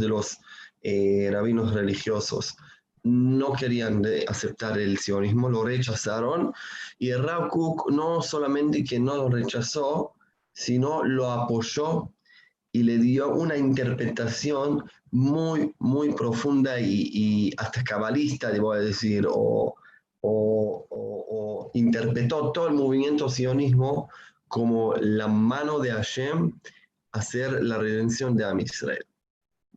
de los eh, rabinos religiosos no querían aceptar el sionismo, lo rechazaron, y Rav Kook no solamente que no lo rechazó, sino lo apoyó y le dio una interpretación muy, muy profunda y, hasta cabalista, debo decir, o, o, interpretó todo el movimiento sionismo como la mano de Hashem hacer la redención de Am Israel.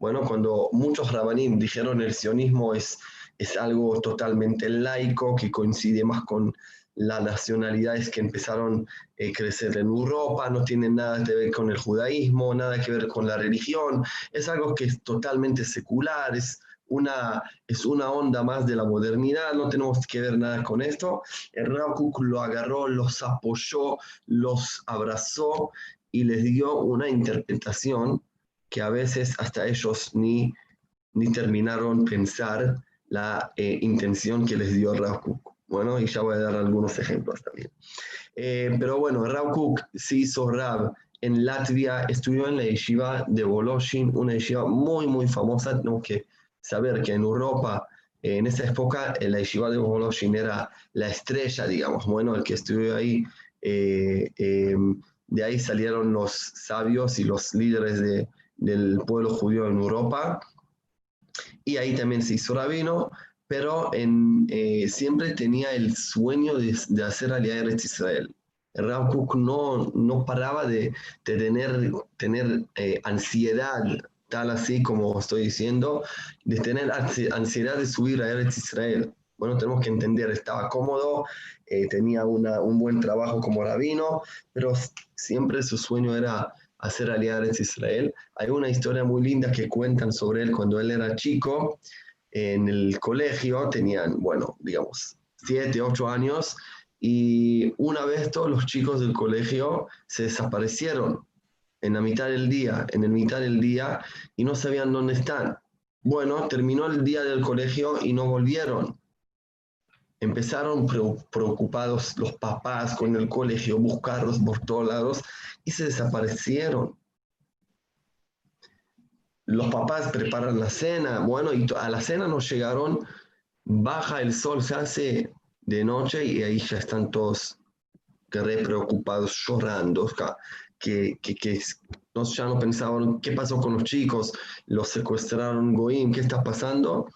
Bueno, cuando muchos rabanim dijeron el sionismo es, es algo totalmente laico, que coincide más con las nacionalidades que empezaron a crecer en Europa, no tiene nada que ver con el judaísmo, nada que ver con la religión, es algo que es totalmente secular, es una, es una onda más de la modernidad, no tenemos que ver nada con esto. El Rav lo agarró, los apoyó, los abrazó y les dio una interpretación que a veces hasta ellos ni, ni terminaron pensar la eh, intención que les dio Rav bueno, y ya voy a dar algunos ejemplos también. Eh, pero bueno, Rav Kuk se hizo Rab en Latvia, estudió en la yeshiva de Voloshin, una yeshiva muy, muy famosa. Tenemos que saber que en Europa, eh, en esa época, la yeshiva de Voloshin era la estrella, digamos. Bueno, el que estudió ahí, eh, de ahí salieron los sabios y los líderes de, del pueblo judío en Europa. Y ahí también se hizo rabino pero eh, siempre tenía el sueño de, de hacer alianza de Israel. Rav Kook no, no paraba de, de tener, tener eh, ansiedad, tal así como estoy diciendo, de tener ansiedad de subir a Eretz Israel. Bueno, tenemos que entender, estaba cómodo, eh, tenía una, un buen trabajo como rabino, pero siempre su sueño era hacer alianza de Israel. Hay una historia muy linda que cuentan sobre él cuando él era chico en el colegio, tenían, bueno, digamos, siete, ocho años, y una vez todos los chicos del colegio se desaparecieron en la mitad del día, en el mitad del día, y no sabían dónde están. Bueno, terminó el día del colegio y no volvieron. Empezaron preocupados los papás con el colegio, buscarlos por todos lados y se desaparecieron los papás preparan la cena, bueno, y a la cena nos llegaron, baja el sol, se hace de noche y ahí ya están todos re preocupados, llorando, que, que, que ya no pensaban qué pasó con los chicos, los secuestraron, Goim, qué está pasando.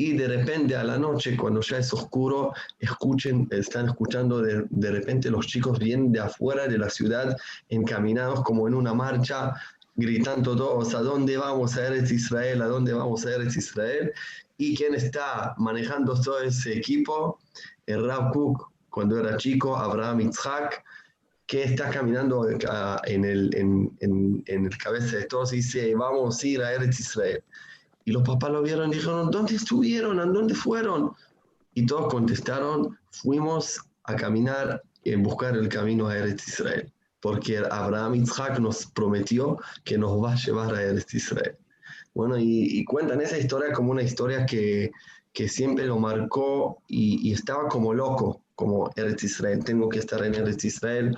Y de repente a la noche, cuando ya es oscuro, escuchen, están escuchando de, de repente los chicos vienen de afuera de la ciudad, encaminados como en una marcha, gritando todos, ¿a dónde vamos a Eretz Israel? ¿A dónde vamos a Eretz Israel? Y quién está manejando todo ese equipo, el Rav Kook, cuando era chico, Abraham Itzhak, que está caminando en el, en, en, en el cabeza de todos y dice, vamos a ir a Eretz Israel. Y los papás lo vieron y dijeron, ¿dónde estuvieron? ¿A dónde fueron? Y todos contestaron, fuimos a caminar en buscar el camino a Eretz Israel porque Abraham Isaac nos prometió que nos va a llevar a este Israel. Bueno, y, cuentan esa historia como una historia que, que siempre lo marcó y, estaba como loco, como Eretz Israel, tengo que estar en Eretz Israel.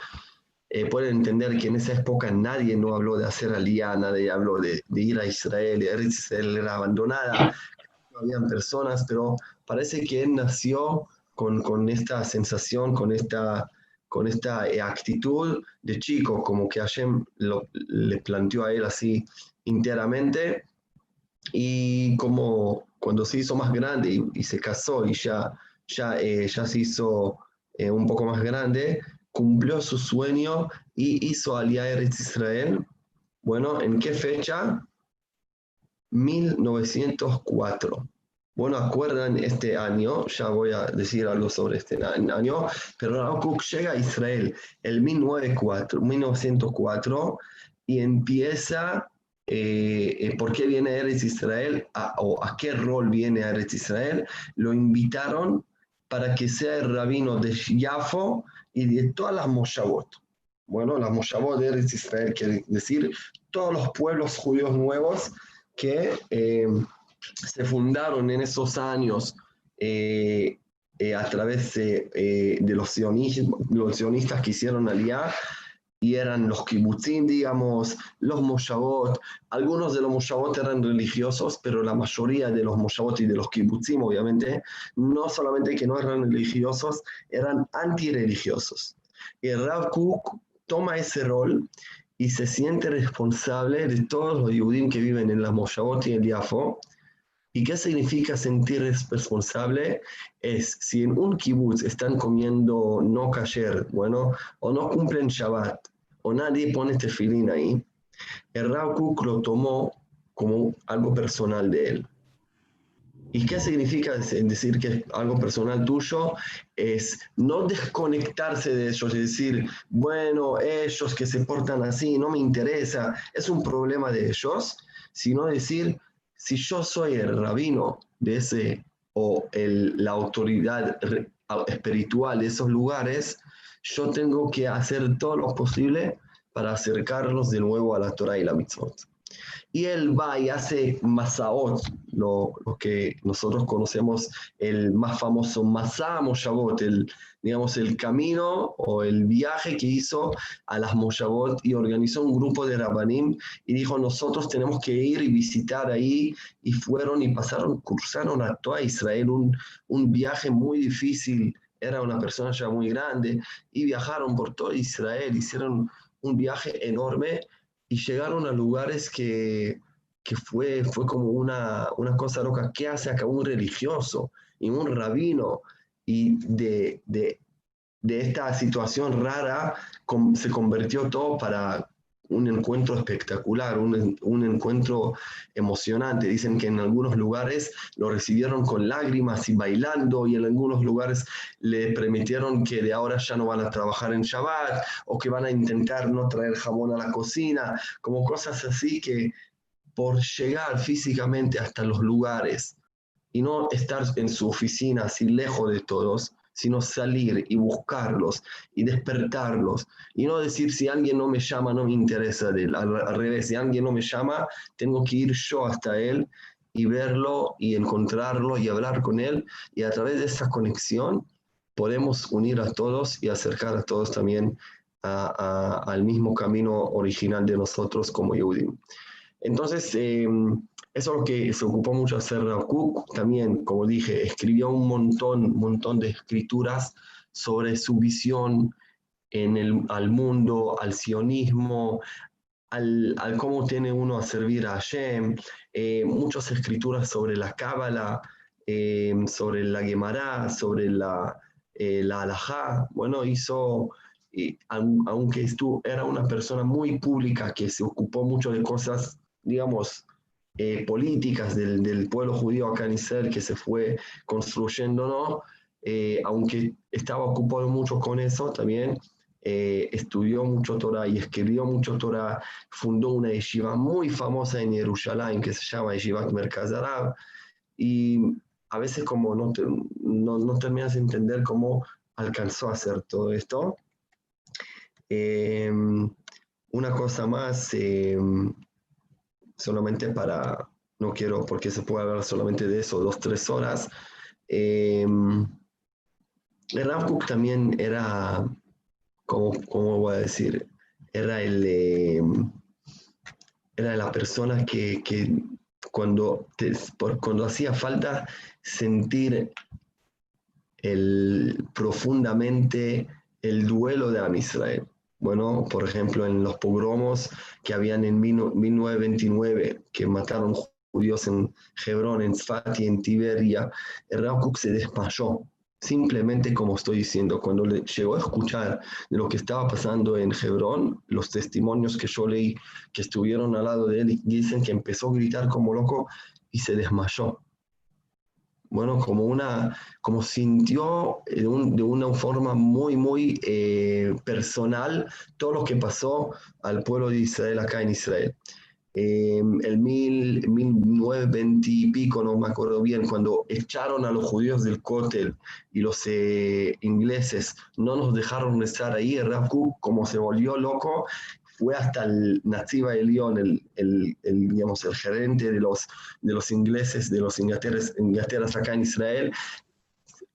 Eh, pueden entender que en esa época nadie no habló de hacer alía, nadie habló de, de ir a Israel, Israel era abandonada, no habían personas, pero parece que él nació con, con esta sensación, con esta con esta eh, actitud de chico, como que Hashem le planteó a él así enteramente, y como cuando se hizo más grande y, se casó y ya, ya, eh, ya se hizo eh, un poco más grande, cumplió su sueño y hizo Aliyah Eretz Israel. Bueno, ¿en qué fecha? 1904. Bueno, acuerdan este año, ya voy a decir algo sobre este año, pero Rav llega a Israel el 1904, 1904 y empieza, eh, eh, ¿por qué viene a Eretz Israel? ¿O a qué rol viene a Eretz Israel? Lo invitaron para que sea el rabino de Yafo y de todas las Moshavot. Bueno, las Moshavot de Israel quiere decir todos los pueblos judíos nuevos que... Eh, se fundaron en esos años eh, eh, a través de los sionistas, que hicieron aliar y eran los kibbutzim, digamos, los moshavot. Algunos de los moshavot eran religiosos, pero la mayoría de los moshavot y de los kibbutzim, obviamente, no solamente que no eran religiosos, eran antirreligiosos. Y Rav Kook toma ese rol y se siente responsable de todos los judíos que viven en la moshavot y el Yafo. ¿Y qué significa sentir responsable? Es si en un kibbutz están comiendo no kasher, bueno, o no cumplen Shabbat, o nadie pone tefilín ahí, el Rav lo tomó como algo personal de él. ¿Y qué significa decir que es algo personal tuyo? Es no desconectarse de ellos, es decir, bueno, ellos que se portan así, no me interesa, es un problema de ellos, sino decir, si yo soy el rabino de ese o la autoridad espiritual de esos lugares, yo tengo que hacer todo lo posible para acercarlos de nuevo a la Torah y la mitzvot. Y él va y hace Masaot, lo, que nosotros conocemos, el más famoso Masá Moshavot, el, digamos, el camino o el viaje que hizo a las Moshavot y organizó un grupo de Rabbanim y dijo, nosotros tenemos que ir y visitar ahí y fueron y pasaron, cruzaron a toda Israel, un, un viaje muy difícil, era una persona ya muy grande, y viajaron por todo Israel, hicieron un viaje enorme y llegaron a lugares que, que fue, fue como una, una cosa loca. ¿Qué hace acá un religioso y un rabino? Y de, de, de esta situación rara se convirtió todo para un encuentro espectacular, un, un, encuentro emocionante. Dicen que en algunos lugares lo recibieron con lágrimas y bailando y en algunos lugares le permitieron que de ahora ya no van a trabajar en Shabbat o que van a intentar no traer jamón a la cocina, como cosas así que por llegar físicamente hasta los lugares y no estar en su oficina así lejos de todos, sino salir y buscarlos y despertarlos. Y no decir, si alguien no me llama, no me interesa Al, al revés, si alguien no me llama, tengo que ir yo hasta él y verlo y encontrarlo y hablar con él. Y a través de esa conexión podemos unir a todos y acercar a todos también al mismo camino original de nosotros como Yehudim. Entonces, em, eso es lo que se ocupó mucho hacer Kook. También, como dije, escribió un montón, montón de escrituras sobre su visión en el, al mundo, al sionismo, al, al, cómo tiene uno a servir a Hashem, eh, muchas escrituras sobre la Cábala, eh, sobre la Gemara, sobre la, eh, la Alajá. Bueno, hizo, aunque estuvo, era una persona muy pública que se ocupó mucho de cosas, digamos, eh, políticas del, del, pueblo judío acá en Israel que se fue construyendo, ¿no? Eh, aunque estaba ocupado mucho con eso, también eh, estudió mucho Torah y escribió mucho Torah, fundó una yeshiva muy famosa en Jerusalén que se llama Yeshivat Merkaz Arab, y a veces como no, no, no terminas de entender cómo alcanzó a hacer todo esto. una cosa más, solamente para, no quiero porque se puede hablar solamente de eso, dos, tres horas. Eh, Rav también era, ¿cómo, ¿cómo, voy a decir? Era el... Em, era la persona que, que cuando, por, cuando hacía falta sentir el, profundamente el duelo de Am Israel. Bueno, por ejemplo, en los pogromos que habían en 1929, que mataron judíos en Hebrón, en Sfat y en Tiberia, Rav se desmayó. Simplemente como estoy diciendo, cuando le llegó a escuchar lo que estaba pasando en Hebrón, los testimonios que yo leí que estuvieron al lado de él dicen que empezó a gritar como loco y se desmayó bueno, como una, como sintió de, una forma muy, muy eh, personal todo lo que pasó al pueblo de Israel acá en Israel. Eh, el mil, 1920 y pico, no me acuerdo bien, cuando echaron a los judíos del cótel y los eh, ingleses no nos dejaron estar ahí, Rav como se volvió loco, fue hasta el Nativa Elión, el, el, el, digamos, el gerente de los, de los ingleses, de los inglaterras acá en Israel,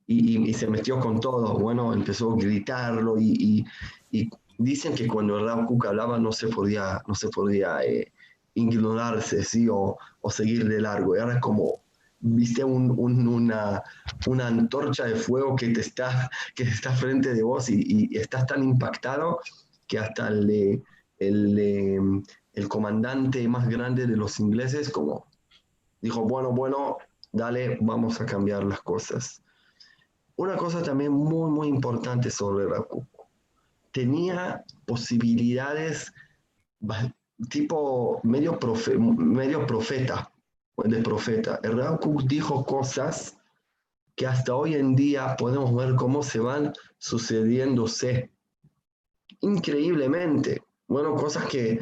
y, y, se metió con todo. Bueno, empezó a gritarlo y, y, dicen que cuando el Rav Kook hablaba no se podía, no se podía eh, ignorarse, ¿sí? O, o, seguir de largo. Era como, viste un, un, una, una, antorcha de fuego que te está, que está frente de vos y, y estás tan impactado que hasta el, el, el comandante más grande de los ingleses como dijo, bueno, bueno, dale, vamos a cambiar las cosas. Una cosa también muy, muy importante sobre Rav tenía posibilidades tipo medio, profe, medio profeta, de profeta. Dijo cosas que hasta hoy en día podemos ver cómo se van sucediéndose increíblemente. Bueno, cosas que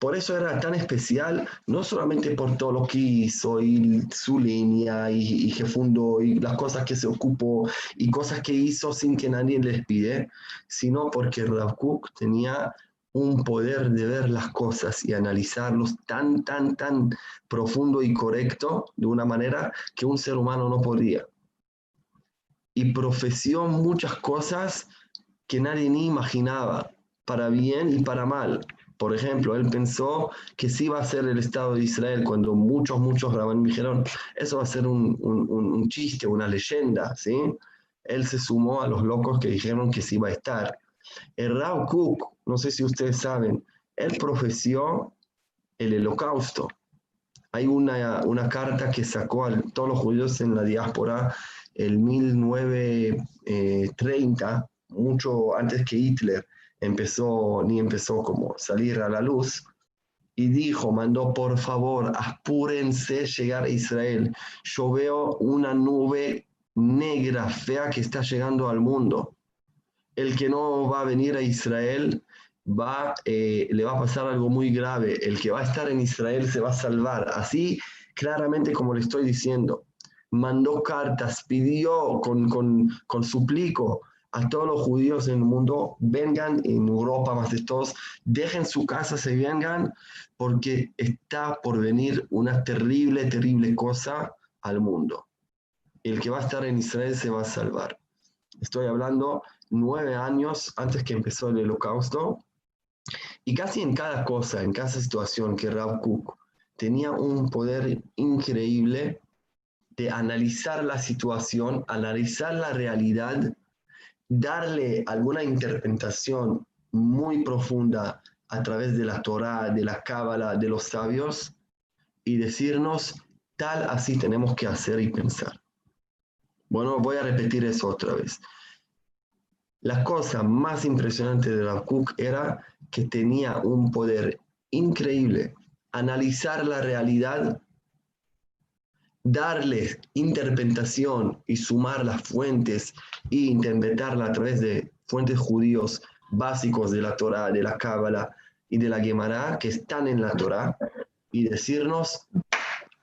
por eso era tan especial, no solamente por todo lo que hizo y su línea y, que fundó y las cosas que se ocupó y cosas que hizo sin que nadie les pide, sino porque Rav Kook tenía un poder de ver las cosas y analizarlos tan, tan, tan profundo y correcto de una manera que un ser humano no podía. Y profesió muchas cosas que nadie ni imaginaba, para bien y para mal. Por ejemplo, él pensó que sí iba a ser el Estado de Israel cuando muchos, muchos me dijeron, eso va a ser un, un, un, chiste, una leyenda, ¿sí? Él se sumó a los locos que dijeron que sí iba a estar. El Rav Kook, no sé si ustedes saben, él profesió el holocausto. Hay una, una carta que sacó a todos los judíos en la diáspora el 1930, mucho antes que Hitler empezó, ni empezó como salir a la luz, y dijo, mandó, por favor, apúrense llegar a Israel. Yo veo una nube negra, fea, que está llegando al mundo. El que no va a venir a Israel va, eh, le va a pasar algo muy grave. El que va a estar en Israel se va a salvar. Así claramente como le estoy diciendo. Mandó cartas, pidió con, con, con suplico a todos los judíos en el mundo, vengan en Europa más de todos, dejen su casa, se vengan, porque está por venir una terrible, terrible cosa al mundo. El que va a estar en Israel se va a salvar. Estoy hablando nueve años antes que empezó el holocausto, y casi en cada cosa, en cada situación que Rav Kook tenía un poder increíble de analizar la situación, analizar la realidad darle alguna interpretación muy profunda a través de la Torah, de la Cábala, de los sabios, y decirnos, tal así tenemos que hacer y pensar. Bueno, voy a repetir eso otra vez. La cosa más impresionante de la Cook era que tenía un poder increíble, analizar la realidad darle interpretación y sumar las fuentes e interpretarla a través de fuentes judíos básicos de la Torah, de la Cábala y de la Gemara que están en la Torah y decirnos,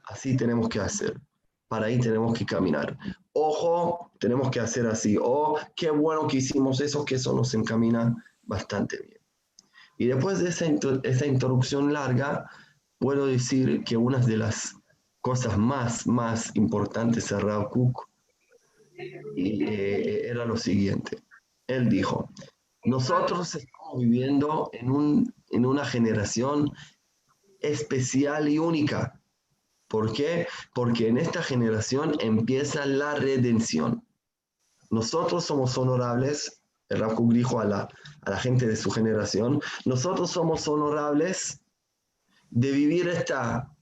así tenemos que hacer, para ahí tenemos que caminar. Ojo, tenemos que hacer así. Oh, qué bueno que hicimos eso, que eso nos encamina bastante bien. Y después de esa, esa introducción larga, puedo decir que una de las cosas más, más importantes a Rav Kook y, eh, era lo siguiente. Él dijo, nosotros estamos viviendo en, un, en una generación especial y única. ¿Por qué? Porque en esta generación empieza la redención. Nosotros somos honorables, el Rav Kook dijo a la, a la gente de su generación, nosotros somos honorables de vivir esta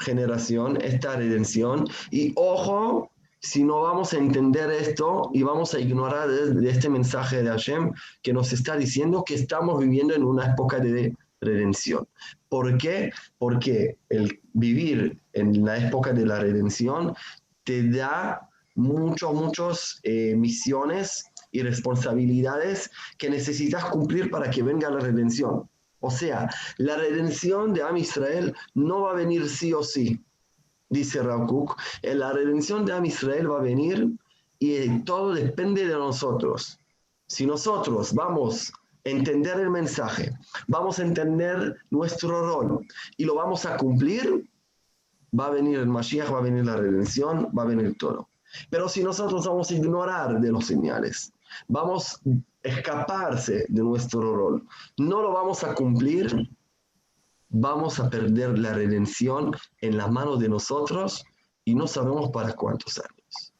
generación, esta redención. Y ojo, si no vamos a entender esto y vamos a ignorar de, este mensaje de Hashem que nos está diciendo que estamos viviendo en una época de redención. ¿Por qué? Porque el vivir en la época de la redención te da muchos, muchos eh, misiones y responsabilidades que necesitas cumplir para que venga la redención. O sea, la redención de Am Israel no va a venir sí o sí, dice Raukuk. Eh, la redención de Am Israel va a venir y todo depende de nosotros. Si nosotros vamos a entender el mensaje, vamos a entender nuestro rol y lo vamos a cumplir, va a venir el Mashiach, va a venir la redención, va a venir todo. Pero si nosotros vamos a ignorar de los señales, vamos escaparse de nuestro rol, no lo vamos a cumplir, vamos a perder la redención en las manos de nosotros y no sabemos para cuántos años.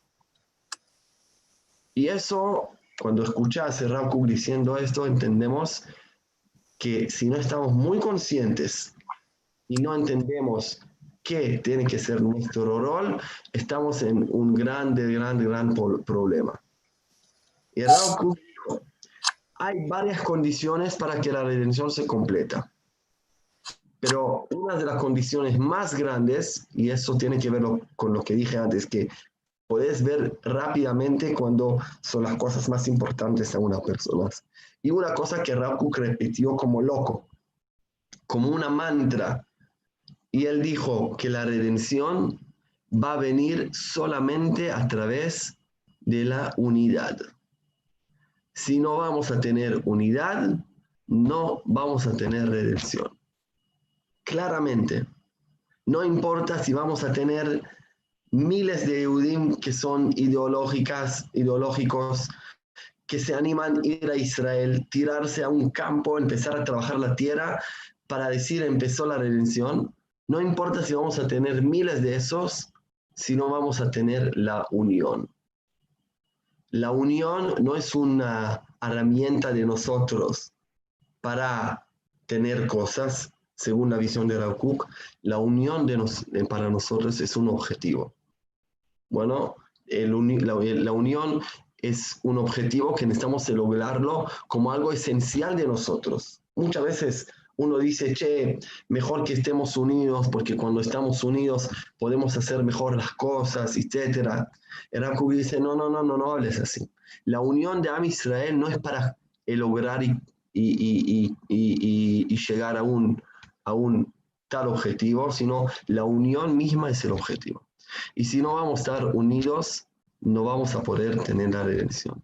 Y eso, cuando escuchas a Rav diciendo esto, entendemos que si no estamos muy conscientes y no entendemos qué tiene que ser nuestro rol, estamos en un grande, grande, gran problema. Y Rav dijo, hay varias condiciones para que la redención se completa. Pero una de las condiciones más grandes, y eso tiene que ver con lo que dije antes, que puedes ver rápidamente cuando son las cosas más importantes a una persona. Y una cosa que Rabkuk repitió como loco, como una mantra, y él dijo que la redención va a venir solamente a través de la unidad. Si no vamos a tener unidad, no vamos a tener redención claramente. No importa si vamos a tener miles de Eudim que son ideológicas, ideológicos, que se animan a ir a Israel, tirarse a un campo, empezar a trabajar la tierra para decir empezó la redención. No importa si vamos a tener miles de esos, si no vamos a tener la unión. La unión no es una herramienta de nosotros para tener cosas, según la visión de Raukuk, la unión eh, para nosotros es un objetivo. Bueno, la, unión es un objetivo que necesitamos lograrlo como algo esencial de nosotros. Muchas veces uno dice, che, mejor que estemos unidos porque cuando estamos unidos podemos hacer mejor las cosas, etc. El dice, no, no, no, no, no hables así. La unión de Am Israel no es para lograr y, y llegar a un, a un tal objetivo, sino la unión misma es el objetivo. Y si no vamos a estar unidos, no vamos a poder tener la redención.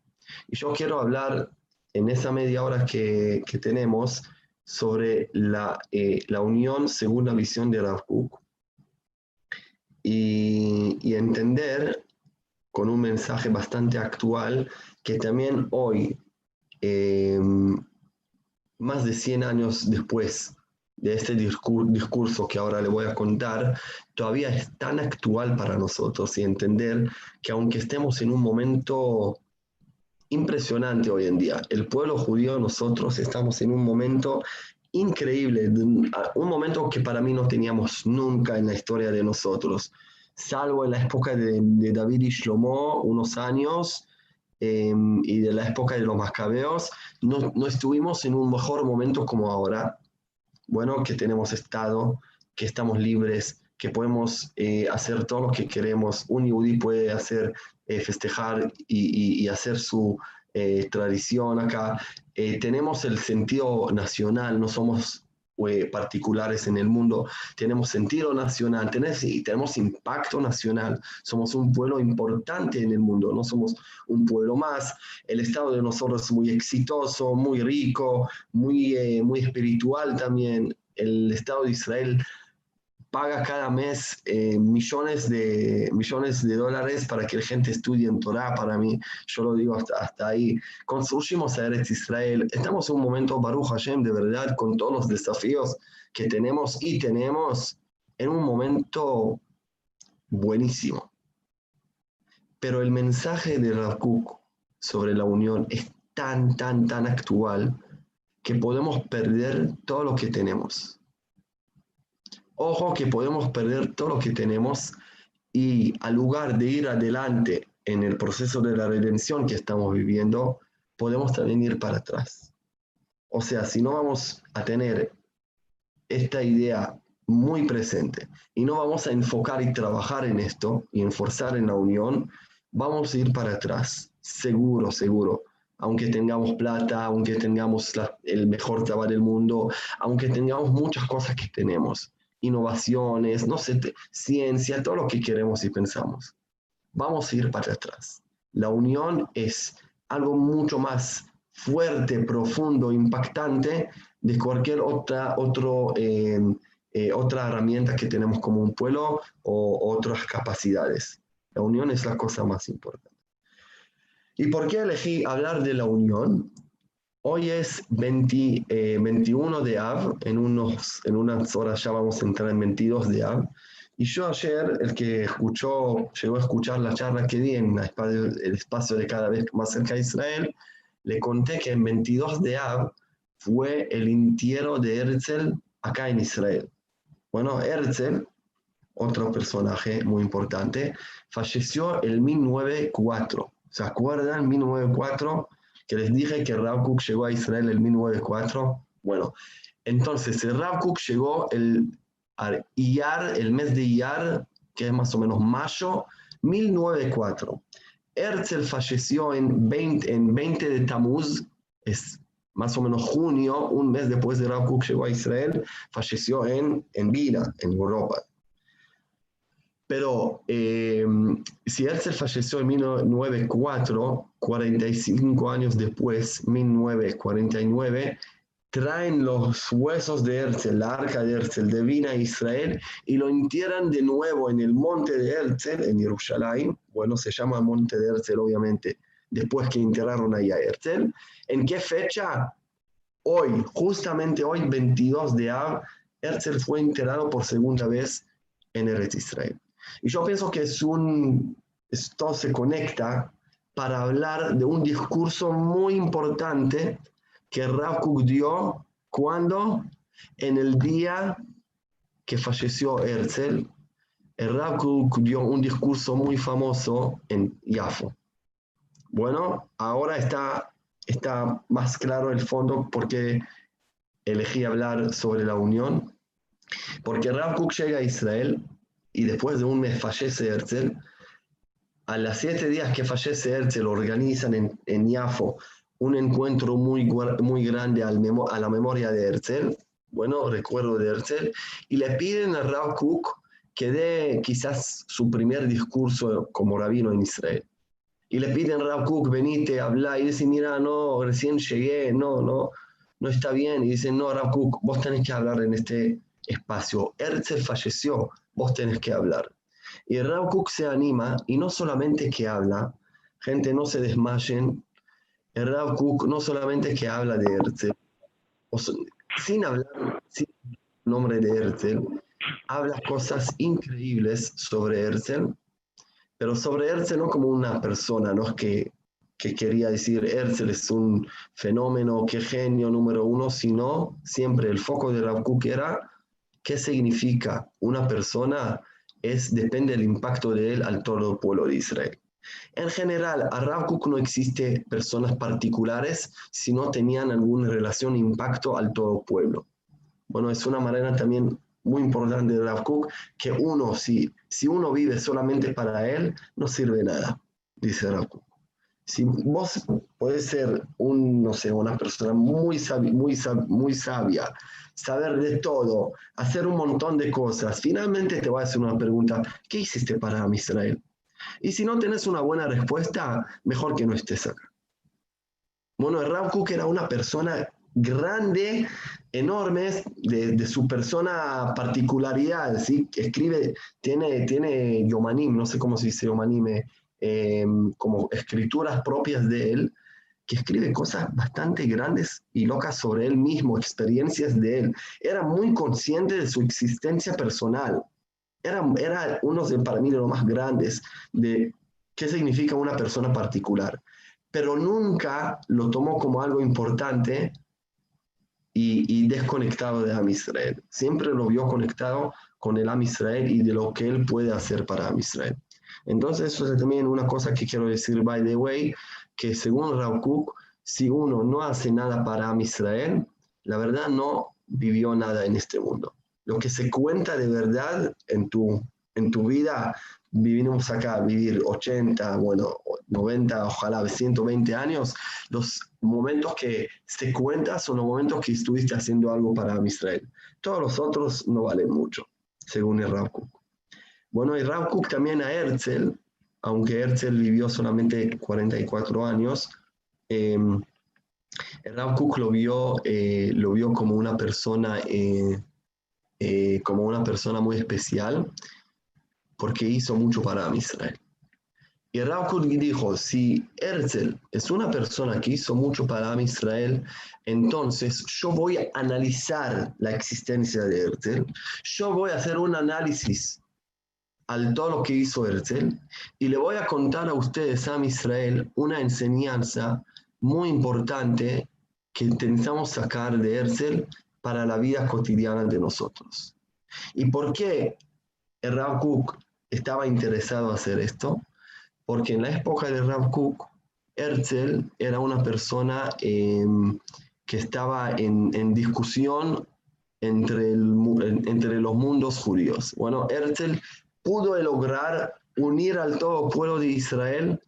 Y yo quiero hablar en esa media hora que, tenemos sobre la, eh, la, unión según la visión de Rav Kuk. Y, entender con un mensaje bastante actual que también hoy, eh, más de 100 años después de este discurso que ahora le voy a contar todavía es tan actual para nosotros y entender que aunque estemos en un momento impresionante hoy en día, el pueblo judío, nosotros estamos en un momento increíble, un momento que para mí no teníamos nunca en la historia de nosotros, salvo en la época de, David y Shlomo, unos años, em, y de la época de los Macabeos, no, no estuvimos en un mejor momento como ahora. Bueno, que tenemos Estado, que estamos libres, que podemos eh, hacer todo lo que queremos. Un yudí puede hacer, eh, festejar y, hacer su eh, tradición acá. tenemos el sentido nacional, no somos particulares en el mundo, tenemos sentido nacional, y tenemos impacto nacional, somos un pueblo importante en el mundo, no somos un pueblo más, el Estado de nosotros es muy exitoso, muy rico, muy, eh, muy espiritual también, el Estado de Israel paga cada mes eh, millones, de, millones de dólares para que la gente estudie en Torah, para mí, yo lo digo hasta, ahí. Construimos a Eretz Israel, estamos en un momento, Baruch Hashem, de verdad, con todos los desafíos que tenemos y tenemos, en un momento buenísimo. Pero el mensaje de Rakuk sobre la unión es tan, tan, tan actual que podemos perder todo lo que tenemos Ojo que podemos perder todo lo que tenemos y al lugar de ir adelante en el proceso de la redención que estamos viviendo, podemos también ir para atrás. O sea, si no vamos a tener esta idea muy presente y no vamos a enfocar y trabajar en esto y enforzar en la unión, vamos a ir para atrás, seguro, seguro. Aunque tengamos plata, aunque tengamos el mejor trabajo del mundo, aunque tengamos muchas cosas que tenemos innovaciones, no sé, ciencia, todo lo que queremos y pensamos. Vamos a ir para atrás. La unión es algo mucho más fuerte, profundo, impactante de cualquier otra, otro, eh, eh, otra herramienta que tenemos como un pueblo o otras capacidades. La unión es la cosa más importante. ¿Y por qué elegí hablar de la unión? Hoy es 20, 21 de Av, en, unos, en unas horas ya vamos a entrar en 22 de Av. Y yo ayer, el que escuchó, llegó a escuchar la charla que di en el espacio de cada vez más cerca de Israel, le conté que en 22 de Av fue el entierro de Herzl acá en Israel. Bueno, Herzl, otro personaje muy importante, falleció en 1904. ¿Se acuerdan? 1904, que les dije que Rav llegó a Israel en 1904. Bueno, entonces Rav llegó el Iyar, el mes de Iyar, que es más o menos mayo, 1904. Herzl falleció en 20, en 20 de Tamuz, es más o menos junio, un mes después de Rav llegó a Israel, falleció en, en Vila, en Europa. Pero eh, si Herzl falleció en 1904, 45 años después, 1949, traen los huesos de Herzl, la arca de Herzl, de Vina Israel y lo entierran de nuevo en el monte de Herzl, en Jerusalén. Bueno, se llama monte de Herzl, obviamente, después que enterraron ahí a Herzl. ¿En qué fecha? Hoy, justamente hoy, 22 de Av, Herzl fue enterrado por segunda vez en Eretz Israel. Y yo pienso que es un, esto se conecta para hablar de un discurso muy importante que Rav dio cuando en el día que falleció Herzl, Rav dio un discurso muy famoso en Yafo. Bueno, ahora está, está más claro el fondo porque elegí hablar sobre la unión. Porque Rav llega a Israel y después de un mes fallece Herzl. A las siete días que fallece Herzl organizan en, en Yafo un encuentro muy, muy grande al a la memoria de Herzl, bueno, recuerdo de Herzl, y le piden a Rav Kook que dé quizás su primer discurso como rabino en Israel. Y le piden a Rav Kook, venite, habla, y dice, mira, no, recién llegué, no, no, no está bien. Y dice, no, Rav Kook, vos tenés que hablar en este espacio. Herzl falleció, vos tenés que hablar. Y Rav Kook se anima, y no solamente que habla, gente, no se desmayen, el Rav no solamente que habla de Herzl, sin hablar sin nombre de Herzl, habla cosas increíbles sobre Herzl, pero sobre Herzl no como una persona, no es que, que quería decir Herzl es un fenómeno, qué genio número uno, sino siempre el foco de Rav Kook era qué significa una persona, es, depende del impacto de él al todo pueblo de Israel. En general, a Rav no existe personas particulares si no tenían alguna relación, impacto al todo pueblo. Bueno, es una manera también muy importante de Rav que uno, si, si uno vive solamente para él, no sirve nada, dice Rav Si vos podés ser un, no sé, una persona muy, muy, muy sabia, saber de todo, hacer un montón de cosas, finalmente te va a hacer una pregunta, ¿qué hiciste para Israel? Y si no tenés una buena respuesta, mejor que no estés acá. Bueno, Rav Kook era una persona grande, enorme, de, su persona particularidad, ¿sí? Escribe, tiene, tiene yomanim, no sé cómo se dice yomanim, em, como escrituras propias de él, que escribe cosas bastante grandes y locas sobre él mismo, experiencias de él. Era muy consciente de su existencia personal era, era uno de, para mí de los más grandes de qué significa una persona particular, pero nunca lo tomó como algo importante y, desconectado de Am Israel. Siempre lo vio conectado con el Am Israel y de lo que él puede hacer para Am Israel. Entonces, eso es también una cosa que quiero decir, by the way, que según Rav Kook, si uno no hace nada para Israel, la verdad no vivió nada en este mundo lo que se cuenta de verdad en tu, en tu vida, vivimos acá, vivir 80, bueno, 90, ojalá 120 años, los momentos que se cuentan son los momentos que estuviste haciendo algo para Israel. Todos los otros no valen mucho, según el Rav Bueno, y Rav también a Herzl, aunque Herzl vivió solamente 44 años, eh, Rav lo vio, eh, lo vio como una persona eh, eh, como una persona muy especial porque hizo mucho para Israel. Y Rav dijo, si Herzl es una persona que hizo mucho para Israel, entonces yo voy a analizar la existencia de Herzl, yo voy a hacer un análisis al todo lo que hizo Herzl y le voy a contar a ustedes, a Israel, una enseñanza muy importante que intentamos sacar de Herzl para la vida cotidiana de nosotros. ¿Y por qué Rav Kook estaba interesado en hacer esto? Porque en la época de Rav Kook, Herzl era una persona em, que estaba en, discusión entre, entre los mundos judíos. Bueno, Herzl pudo lograr unir al todo pueblo de Israel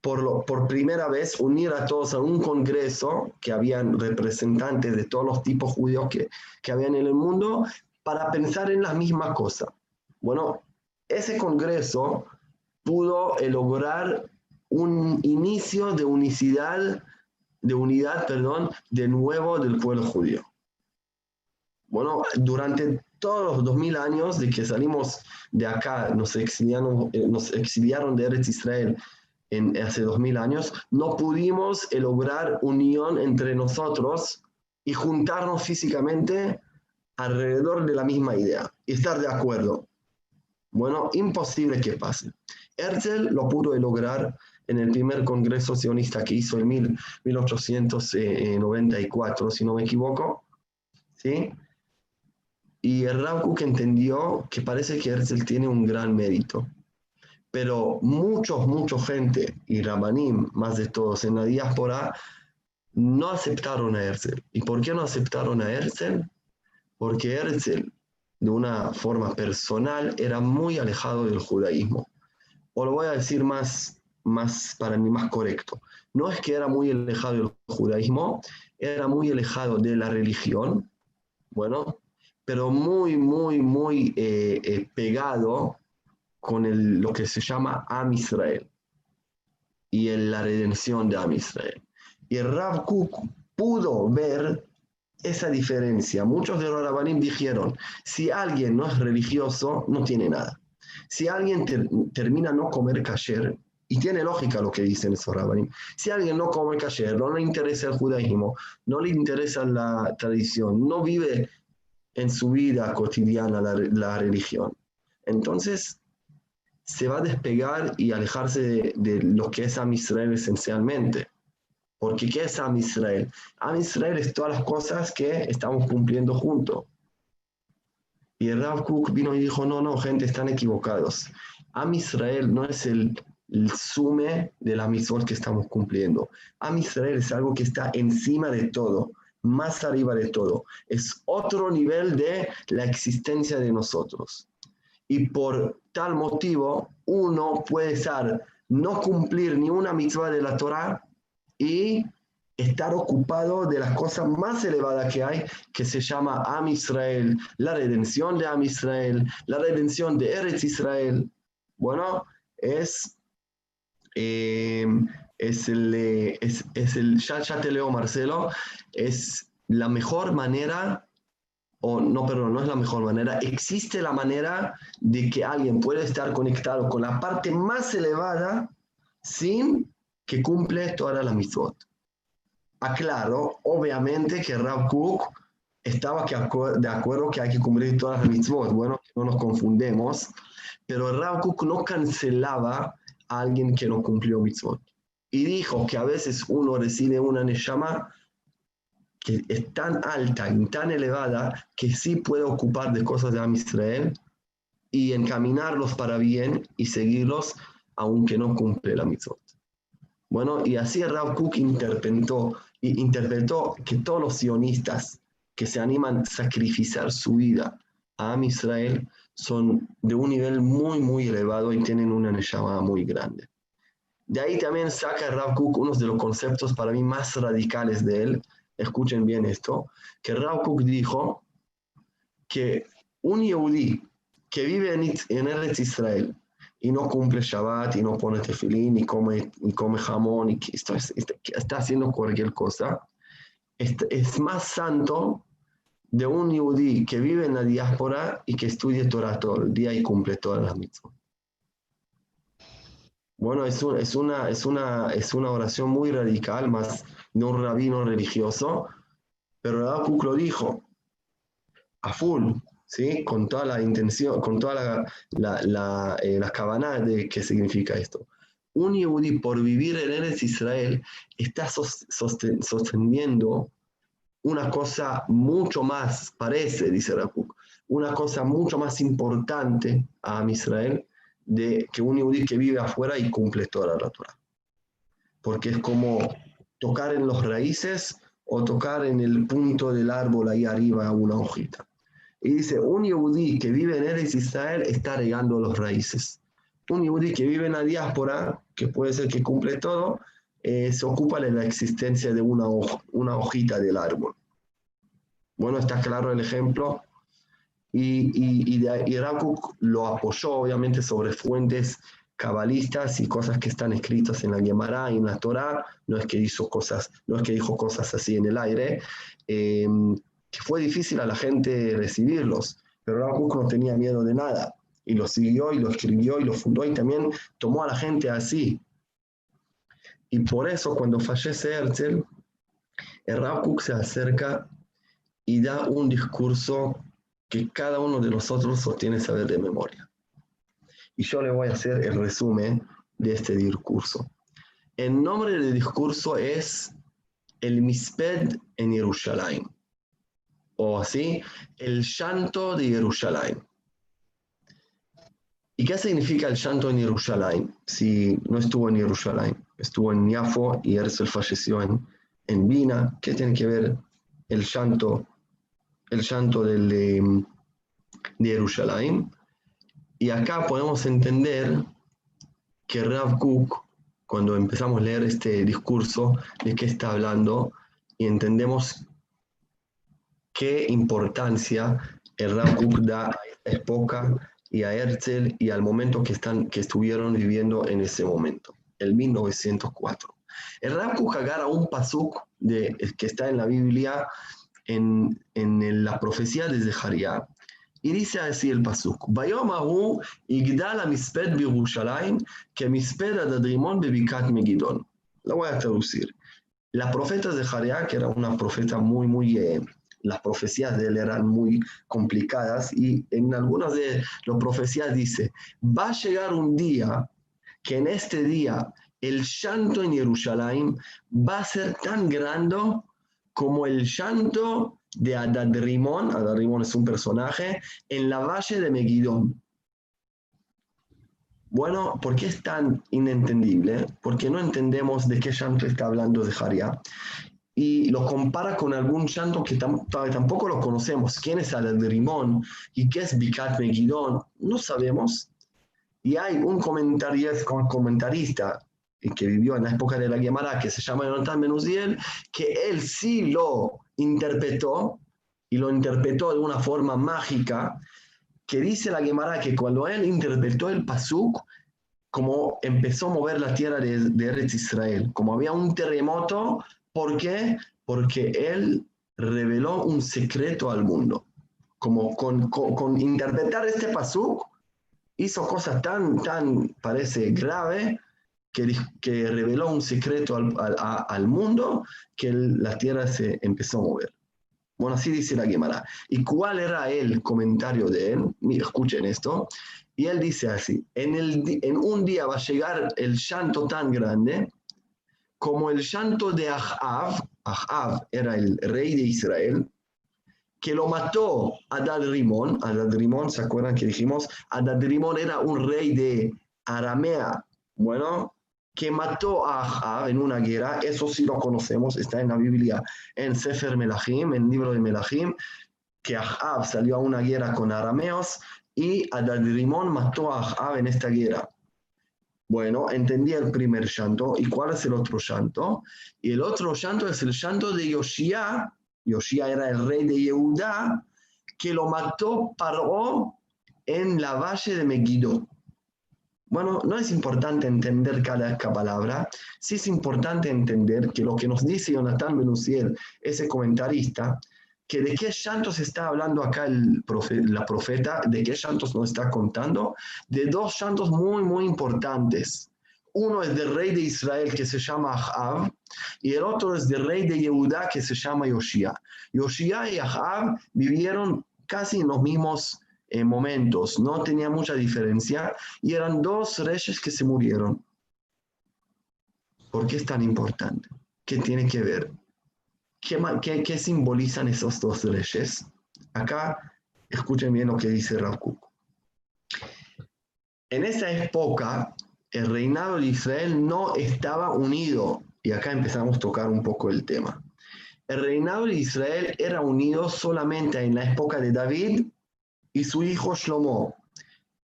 por, lo, por primera vez unir a todos a un congreso que habían representantes de todos los tipos judíos que, que habían en el mundo para pensar en las mismas cosas. Bueno, ese congreso pudo lograr un inicio de unicidad, de unidad, perdón, de nuevo del pueblo judío. Bueno, durante todos los 2000 años de que salimos de acá, nos exiliaron, eh, nos exiliaron de Eretz Israel en, hace 2000 años, no pudimos lograr unión entre nosotros y juntarnos físicamente alrededor de la misma idea y estar de acuerdo. Bueno, imposible que pase. Herzl lo pudo lograr en el primer congreso sionista que hizo en 1894, si no me equivoco. ¿Sí? Y el Rav entendió que parece que Herzl tiene un gran mérito. Pero muchos, mucha gente, y Rabanim más de todos en la diáspora, no aceptaron a Herzl. ¿Y por qué no aceptaron a Herzl? Porque Herzl, de una forma personal, era muy alejado del judaísmo. O lo voy a decir más, más para mí más correcto. No es que era muy alejado del judaísmo, era muy alejado de la religión. Bueno, pero muy, muy, muy eh, eh, pegado con el, lo que se llama Am Israel y en la redención de Am Israel. Y Rav Kuk pudo ver esa diferencia. Muchos de los rabanim dijeron, si alguien no es religioso, no tiene nada. Si alguien termina no comer kasher, y tiene lógica lo que dicen esos rabanim, si alguien no come kasher, no le interesa el judaísmo, no le interesa la tradición, no vive en su vida cotidiana la, religión. Entonces, se va a despegar y alejarse de, lo que es Am Israel esencialmente. Porque ¿qué es Am Israel? Am Israel es todas las cosas que estamos cumpliendo juntos. Y el Rav Kook vino y dijo, no, no, gente, están equivocados. Am Israel no es el, sume de la misión que estamos cumpliendo. Am Israel es algo que está encima de todo más arriba de todo. Es otro nivel de la existencia de nosotros. Y por tal motivo, uno puede estar, no cumplir ni una mitzvah de la Torah y estar ocupado de las cosas más elevadas que hay, que se llama Am Israel, la redención de Am Israel, la redención de Eretz Israel. Bueno, es eh, es el, es, es el ya, ya, te leo Marcelo, es la mejor manera, o no, perdón, no es la mejor manera, existe la manera de que alguien pueda estar conectado con la parte más elevada sin que cumple toda la mitzvot. Aclaro, obviamente que Rav Kook estaba de acuerdo que hay que cumplir todas las mitzvot, bueno, no nos confundemos, pero Rav Kook no cancelaba a alguien que no cumplió mitzvot y dijo que a veces uno recibe una neshama que es tan alta y tan elevada que sí puede ocupar de cosas de Am Israel y encaminarlos para bien y seguirlos aunque no cumple la mitzvot. Bueno, y así Rav Kook interpretó, interpretó que todos los sionistas que se animan a sacrificar su vida a Am Israel son de un nivel muy, muy elevado y tienen una neshama muy grande. De ahí también saca Rav Kook uno de los conceptos para mí más radicales de él. Escuchen bien esto, que Rav Kook dijo que un yehudí que vive en, en Eretz Israel y no cumple Shabbat y no pone tefilín y come, y come jamón y que está, está, haciendo cualquier cosa, es, más santo de un yehudí que vive en la diáspora y que estudia Torah todo el día y cumple todas las mitzvot. Bueno, es, una, es, una, es una oración muy radical, más de un rabino religioso, pero Rav lo dijo a full, ¿sí? con toda la intención, con toda la, la, la, eh, de qué significa esto. Un yehudi por vivir en Eres Israel está sosteniendo una cosa mucho más, parece, dice Rakuk, una cosa mucho más importante a Israel de que un yehudi que vive afuera y cumple toda la Torah. Porque es como tocar en los raíces o tocar en el punto del árbol ahí arriba una hojita. Y dice, un yehudí que vive en Eres Israel está regando los raíces. Un yehudí que vive en la diáspora, que puede ser que cumple todo, eh, se ocupa de la existencia de una, una hojita del árbol. Bueno, está claro el ejemplo. Y, y, y, lo apoyó obviamente sobre fuentes cabalistas y cosas que están escritas en la Gemara y en la Torah. No es que hizo cosas, no es que dijo cosas así en el aire. Eh, que fue difícil a la gente recibirlos, pero Rav no tenía miedo de nada, y lo siguió, y lo escribió, y lo fundó, y también tomó a la gente así. Y por eso, cuando fallece Herzl, el se acerca y da un discurso que cada uno de nosotros sostiene saber de memoria. Y yo le voy a hacer el resumen de este discurso. El nombre del discurso es el Misped en Jerusalén o así, el llanto de Jerusalén. ¿Y qué significa el llanto en Jerusalén? Si no estuvo en Jerusalén, estuvo en Yafo y Herzl falleció en, en Vina, ¿qué tiene que ver el llanto, el llanto del, de, Jerusalén? Y acá podemos entender que Rav Kook, cuando empezamos a leer este discurso, de qué está hablando, y entendemos qué importancia el Rav da a esta época y a Herzl y al momento que, están, que estuvieron viviendo en ese momento, el 1904. El Rav agarra un pasuk que está en la Biblia, en, en la profecía de Zeharia, y dice así el pasuk, Bayomahu igdal misped birushalayim que misped adadrimon bebikat megidon. Lo voy a traducir. La profeta Zeharia, que era una profeta muy, muy eh, las profecías de él eran muy complicadas y en algunas de las profecías dice, va a llegar un día que en este día el llanto en Jerusalén va a ser tan grande como el llanto de Adadrimón, Adadrimón es un personaje, en la valle de Megidón. Bueno, ¿por qué es tan inentendible? Porque no entendemos de qué llanto está hablando de Jaria y lo compara con algún llanto que tampoco lo conocemos. ¿Quién es Adadrimón y qué es Bikat Megidón? No sabemos. Y hay un comentarista que vivió en la época de la Gemara, que se llama Jonathan Menuziel, que él sí lo interpretó, y lo interpretó de una forma mágica, que dice la Gemara que cuando él interpretó el Pasuk, como empezó a mover la tierra de, de Eretz Israel, como había un terremoto, ¿Por qué? Porque él reveló un secreto al mundo. Como con, interpretar este pasuk, hizo cosas tan, tan, parece grave, que, reveló un secreto al, al, mundo que la tierra se empezó a mover. Bueno, así dice la Gemara. ¿Y cuál era el comentario de él? escuchen esto. Y él dice así, en, el, en un día va a llegar el llanto tan grande como el llanto de Ahab, Ahab era el rey de Israel, que lo mató Adad Rimón. Adad Rimón, ¿se acuerdan que dijimos? Adad Rimón era un rey de Aramea, bueno, que mató a Ahab en una guerra, eso sí lo conocemos, está en la Biblia, en Sefer Melachim, en el libro de Melachim, que Ahab salió a una guerra con arameos y Adad Rimón mató a Ahab en esta guerra. Bueno, entendí el primer llanto. ¿Y cuál es el otro llanto? Y el otro llanto es el llanto de Yoshia. Yoshia era el rey de Yehuda, que lo mató Paró en la valle de Megiddo. Bueno, no es importante entender cada, palabra, sí es importante entender que lo que nos dice Jonathan Benusiel, ese comentarista, que de qué llantos está hablando acá el la profeta, de qué llantos nos está contando, de dos llantos muy, muy importantes. uno es del rey de Israel que se llama Ahab y el otro es del rey de Yehudá que se llama Yoshia. Yoshia y Ahab vivieron casi en los mismos eh, momentos, no tenía mucha diferencia y eran dos reyes que se murieron. ¿Por qué es tan importante? ¿Qué tiene que ver? ¿Qué, qué, simbolizan esos dos reyes? Acá escuchen bien lo que dice Rav En esa época, el reinado de Israel no estaba unido. Y acá empezamos a tocar un poco el tema. El reinado de Israel era unido solamente en la época de David y su hijo Shlomo.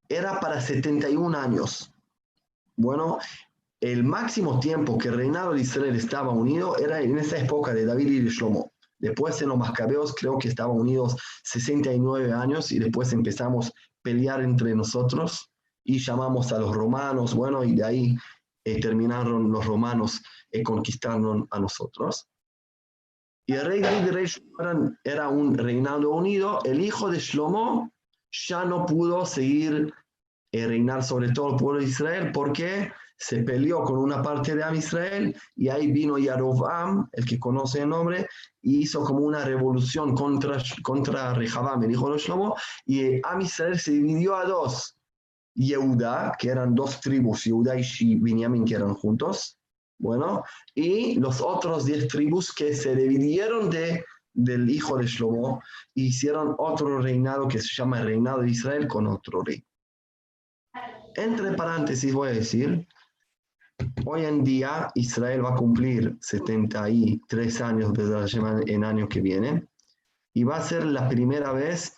Era para 71 años. Bueno, el máximo tiempo que el reinado de Israel estaba unido era en esa época de David y de Shlomo. Después en los Macabeos creo que estaban unidos 69 años y después empezamos a pelear entre nosotros y llamamos a los romanos, bueno, y de ahí eh, terminaron los romanos eh, conquistando a nosotros. Y el rey de rey era un reinado unido. El hijo de Shlomo ya no pudo seguir eh, reinar sobre todo el pueblo de Israel porque se peleó con una parte de Am Israel y ahí vino Yarovam, el que conoce el nombre, y hizo como una revolución contra, contra Rehabam, el hijo de Shlomo, y Am Israel se dividió a dos. Yehuda, que eran dos tribus, Yehuda y Binyamin, que eran juntos, bueno, y los otros diez tribus que se dividieron de, del hijo de Shlomo e hicieron otro reinado que se llama el reinado de Israel con otro rey. Entre paréntesis voy a decir, hoy en día Israel va a cumplir 73 años en el año que viene y va a ser la primera vez,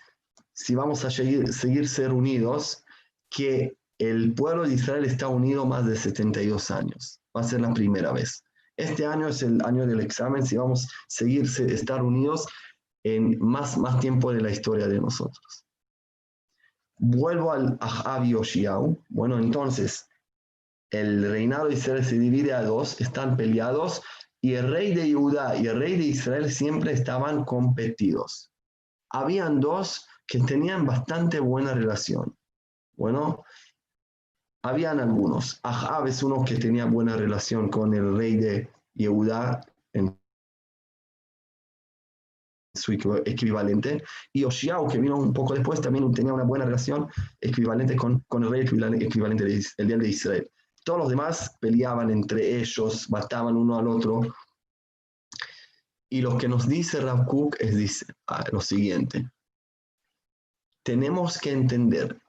si vamos a seguir, seguir ser unidos, que el pueblo de Israel está unido más de 72 años. Va a ser la primera vez. Este año es el año del examen, si vamos a seguir estar unidos en más, más tiempo de la historia de nosotros. Vuelvo al Ahab y Bueno, entonces, el reinado de Israel se divide a dos, están peleados, y el rey de Judá y el rey de Israel siempre estaban competidos. Habían dos que tenían bastante buena relación. Bueno, habían algunos. Ahab es uno que tenía buena relación con el rey de Yehudá su equivalente, y Oshiao, que vino un poco después, también tenía una buena relación equivalente con, con el rey equivalente, del el día de Israel. Todos los demás peleaban entre ellos, mataban uno al otro. Y lo que nos dice Rav Kook es dice, ah, lo siguiente. Tenemos que entender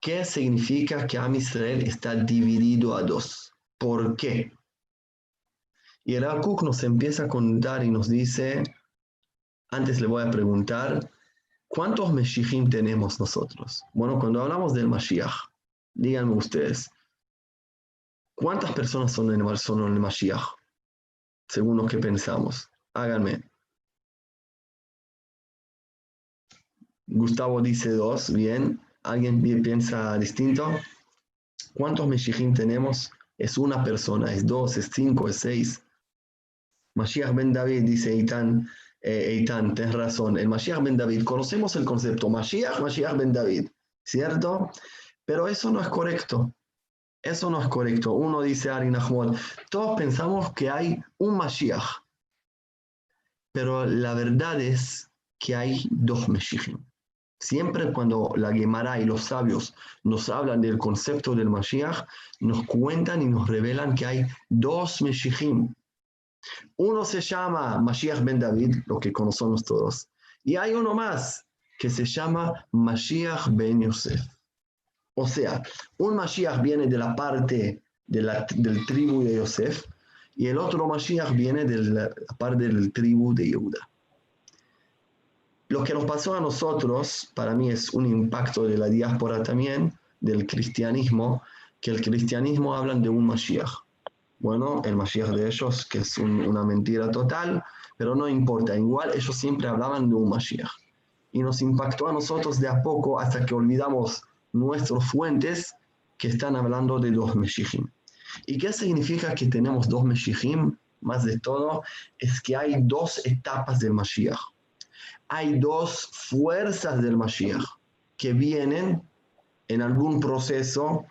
¿Qué significa que Am Israel está dividido a dos? ¿Por qué? Y el Akuk nos empieza a contar y nos dice, antes le voy a preguntar, ¿cuántos Meshichim tenemos nosotros? Bueno, cuando hablamos del Mashiach, díganme ustedes, ¿cuántas personas son en, son en el Mashiach? Según lo que pensamos. Háganme. Gustavo dice dos, bien. ¿Alguien piensa distinto? ¿Cuántos Meshichim tenemos? Es una persona, es dos, es cinco, es seis. Mashiach ben David, dice Eitan, eh, tienes razón. El Mashiach ben David, conocemos el concepto Mashiach, Mashiach ben David, ¿cierto? Pero eso no es correcto. Eso no es correcto. Uno dice Ari todos pensamos que hay un Mashiach, pero la verdad es que hay dos Meshichim. Siempre cuando la Gemara y los sabios nos hablan del concepto del Mashiach, nos cuentan y nos revelan que hay dos Meshichim. Uno se llama Mashiach ben David, lo que conocemos todos, y hay uno más que se llama Mashiach ben Yosef. O sea, un Mashiach viene de la parte de del tribu de Yosef y el otro Mashiach viene de la parte del tribu de Yehuda. Lo que nos pasó a nosotros, para mí es un impacto de la diáspora también, del cristianismo, que el cristianismo hablan de un Mashiach. Bueno, el Mashiach de ellos, que es una mentira total, pero no importa, igual ellos siempre hablaban de un Mashiach. Y nos impactó a nosotros de a poco hasta que olvidamos nuestras fuentes que están hablando de dos Meshichim. ¿Y qué significa que tenemos dos Meshichim? Más de todo, es que hay dos etapas del Mashiach hay dos fuerzas del Mashiach que vienen en algún proceso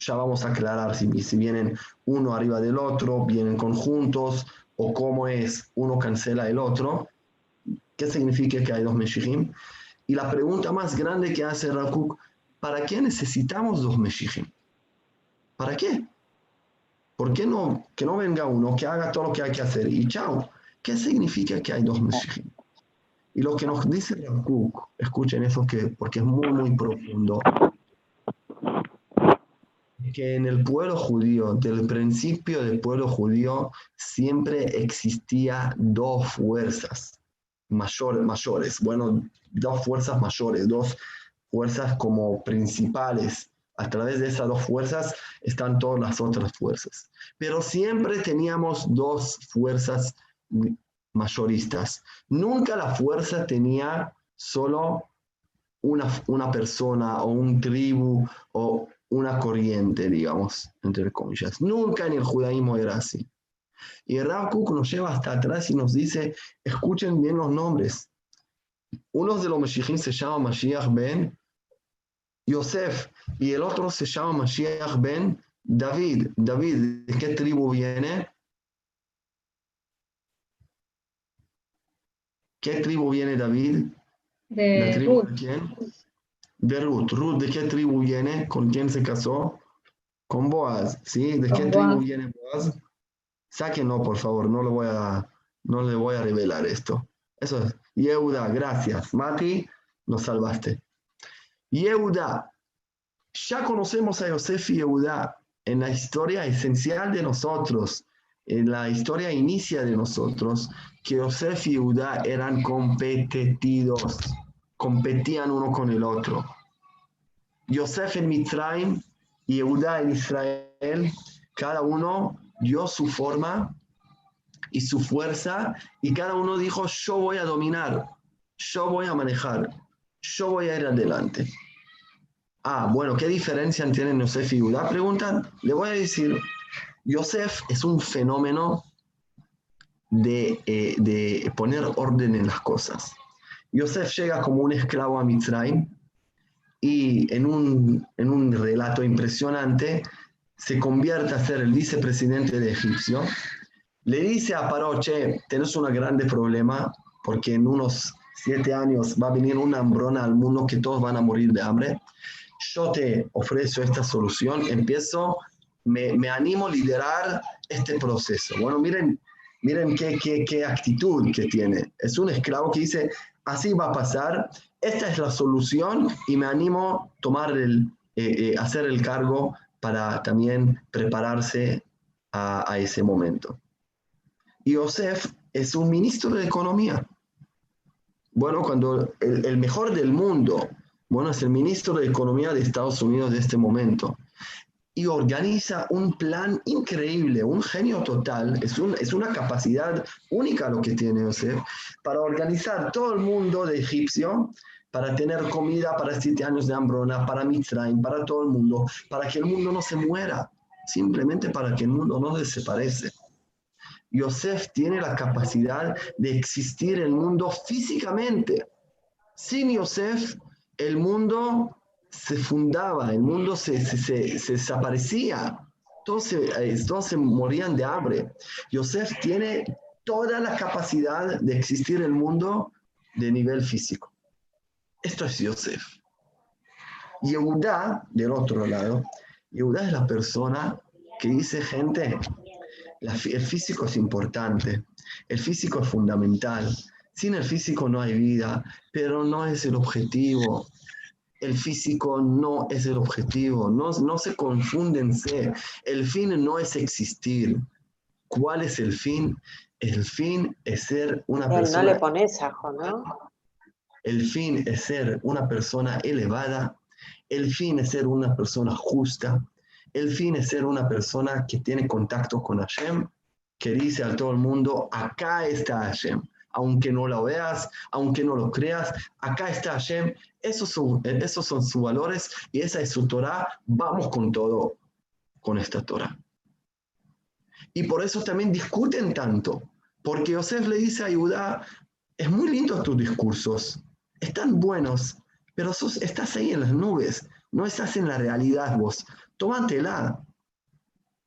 Ya vamos a aclarar si, si vienen uno arriba del otro, vienen conjuntos, o cómo es uno cancela el otro. ¿Qué significa que hay dos Meshihim? Y la pregunta más grande que hace Rakuk, ¿para qué necesitamos dos Meshihim? ¿Para qué? ¿Por qué no, que no venga uno, que haga todo lo que hay que hacer y chao? ¿Qué significa que hay dos Meshihim? Y lo que nos dice Rakuk, escuchen eso que, porque es muy, muy profundo, que en el pueblo judío, del principio del pueblo judío, siempre existía dos fuerzas mayores, mayores, bueno, dos fuerzas mayores, dos fuerzas como principales. A través de esas dos fuerzas están todas las otras fuerzas. Pero siempre teníamos dos fuerzas mayoristas. Nunca la fuerza tenía solo una, una persona o un tribu o una corriente, digamos, entre comillas. Nunca en el judaísmo era así. Y Rav nos lleva hasta atrás y nos dice, escuchen bien los nombres. Uno de los Mashiachim se llama Mashiach ben Yosef y el otro se llama Mashiach ben David. David, ¿de qué tribu viene? ¿Qué tribu viene David? De ¿La tribu Ruth. de quién? De Ruth. ¿Ruth de qué tribu viene? ¿Con quién se casó? Con Boaz, ¿sí? ¿De Con qué tribu viene Boaz? Sáquenlo, por favor, no le voy a, no le voy a revelar esto. Eso es. Yehuda, gracias. Mati, nos salvaste. Yehuda. Ya conocemos a Yosef y Yehuda en la historia esencial de nosotros, en la historia inicia de nosotros, que Yosef y Yehuda eran competitivos, competían uno con el otro. Yosef en Mitzrayim y Yehuda en Israel, cada uno dio su forma y su fuerza y cada uno dijo, yo voy a dominar, yo voy a manejar, yo voy a ir adelante. Ah, bueno, ¿qué diferencia tienen Yosef y Yehuda? Preguntan, le voy a decir, Yosef es un fenómeno de, eh, de poner orden en las cosas. Yosef llega como un esclavo a Mitzrayim y en un, en un relato impresionante se convierte a ser el vicepresidente de Egipcio. Le dice a Paró, che, tenés un grande problema porque en unos siete años va a venir una hambruna al mundo que todos van a morir de hambre. Yo te ofrezco esta solución, empiezo, me, me animo a liderar este proceso. Bueno, miren, miren qué, qué, qué actitud que tiene. Es un esclavo que dice, así va a pasar, esta es la solución y me animo a tomar el, eh, eh, hacer el cargo para también prepararse a, ese momento. Y Yosef es un ministro de Economía. Bueno, cuando el, el, mejor del mundo, bueno, es el ministro de Economía de Estados Unidos de este momento. Y organiza un plan increíble, un genio total, es, un, es una capacidad única lo que tiene Yosef, para organizar todo el mundo de egipcio para tener comida para siete años de hambruna, para Mitzrayim, para todo el mundo, para que el mundo no se muera, simplemente para que el mundo no desaparece. Yosef tiene la capacidad de existir el mundo físicamente. Sin Yosef, el mundo se fundaba, el mundo se, se, se, desaparecía, todos se, todos se morían de hambre. Yosef tiene toda la capacidad de existir el mundo de nivel físico. Esto es Yosef. Yehuda, del otro lado, Yehuda es la persona que dice, gente, el físico es importante, el físico es fundamental. Sin el físico no hay vida, pero no es el objetivo. El físico no es el objetivo, no, no se confúndense. El fin no es existir. ¿Cuál es el fin? El fin es ser una Él persona. No le pones ajo, ¿no? El fin es ser una persona elevada. El fin es ser una persona justa. El fin es ser una persona que tiene contacto con Hashem, que dice a todo el mundo, acá está Hashem. Aunque no lo veas, aunque no lo creas, acá está Hashem. Esos son, sus valores y esa es su Torah. Vamos con todo, con esta Torah. Y por eso también discuten tanto, porque Yosef le dice a Judá, es muy lindo tus discursos, están buenos, pero sos, estás ahí en las nubes, no estás en la realidad vos. tómatela.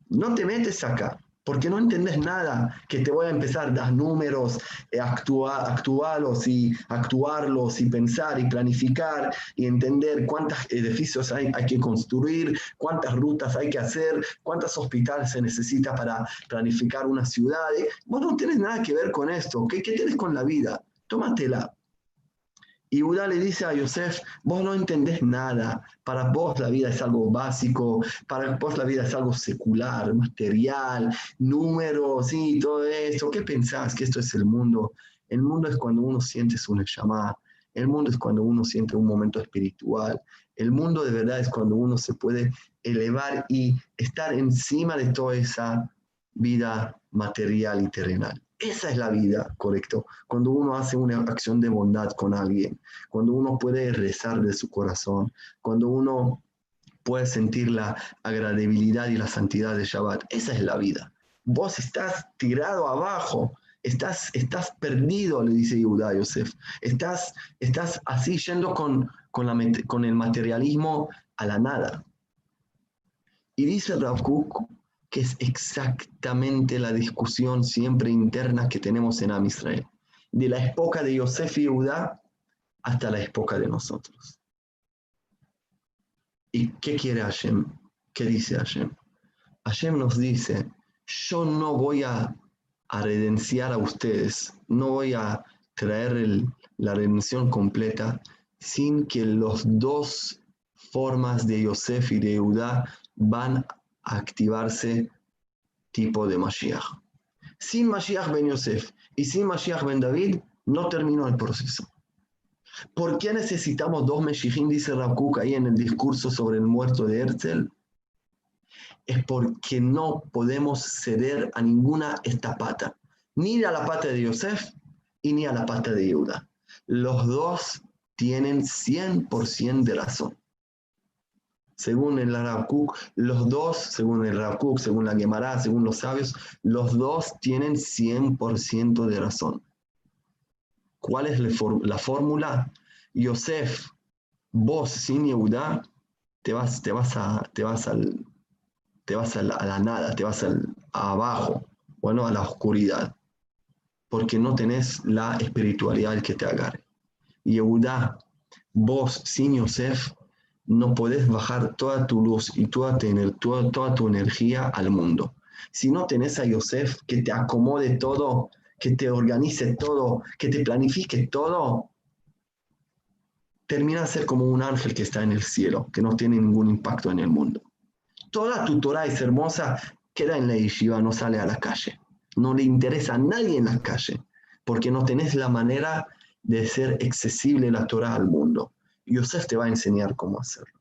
No te metes acá porque no entendés nada, que te voy a empezar dar números, eh, actuar, actuarlos y actuarlos y pensar y planificar y entender cuántos edificios hay, hay que construir, cuántas rutas hay que hacer, cuántos hospitales se necesita para planificar una ciudad. Vos no tienes nada que ver con esto. ¿Qué, qué tienes con la vida? Tómatela. Y Judá le dice a Yosef, vos no entendés nada, para vos la vida es algo básico, para vos la vida es algo secular, material, números y todo esto. ¿Qué pensás que esto es el mundo? El mundo es cuando uno siente su llamada, el mundo es cuando uno siente un momento espiritual, el mundo de verdad es cuando uno se puede elevar y estar encima de toda esa vida material y terrenal. Esa es la vida, correcto. Cuando uno hace una acción de bondad con alguien, cuando uno puede rezar de su corazón, cuando uno puede sentir la agradabilidad y la santidad de Shabbat, esa es la vida. Vos estás tirado abajo, estás, estás perdido, le dice Yehuda a Yosef. Estás, estás así yendo con, con, la, con el materialismo a la nada. Y dice Rav que es exactamente la discusión siempre interna que tenemos en Am Israel, de la época de Yosef y Judá hasta la época de nosotros. ¿Y qué quiere Hashem? ¿Qué dice Hashem? Hashem nos dice, yo no voy a, a redenciar a ustedes, no voy a traer la redención completa sin que los dos formas de Yosef y de Judá van activarse tipo de Mashiach. Sin Mashiach ben Yosef y sin Mashiach ben David, no terminó el proceso. ¿Por qué necesitamos dos Meshichim, dice Rabkuk ahí en el discurso sobre el muerto de Herzl? Es porque no podemos ceder a ninguna esta pata, ni a la pata de Yosef y ni a la pata de Yehuda. Los dos tienen 100% de razón. Según el Rav los dos, según el Rav según la Gemara, según los sabios, los dos tienen 100% de razón. ¿Cuál es la fórmula? Yosef, vos sin Yehuda, te vas, te vas, a, te vas, al, te vas a, la, nada, te vas al, abajo, bueno, a la oscuridad, porque no tenés la espiritualidad que te agarre. Yehuda, vos sin Yosef, no puedes bajar toda tu luz y toda, tu energía al mundo. Si no tenés a Yosef que te acomode todo, que te organice todo, que te planifique todo, termina a ser como un ángel que está en el cielo, que no tiene ningún impacto en el mundo. Toda tu Torah es hermosa, queda en la yeshiva, no sale a la calle. No le interesa a nadie en la calle, porque no tenés la manera de ser accesible la Torah al mundo. Yosef te va a enseñar cómo hacerlo.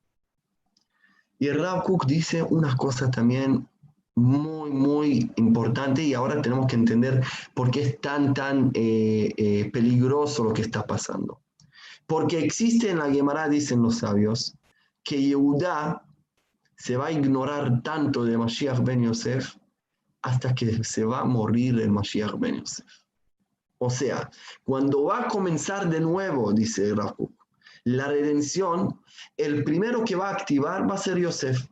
Y Rav Kook dice unas cosas también muy, muy importante y ahora tenemos que entender por qué es tan, tan eh, eh, peligroso lo que está pasando. Porque existe en la Gemara, dicen los sabios, que Yehuda se va a ignorar tanto de Mashiach ben Yosef hasta que se va a morir el Mashiach ben Yosef. O sea, cuando va a comenzar de nuevo, dice Rav Kook, la redención, el primero que va a activar va a ser Yosef,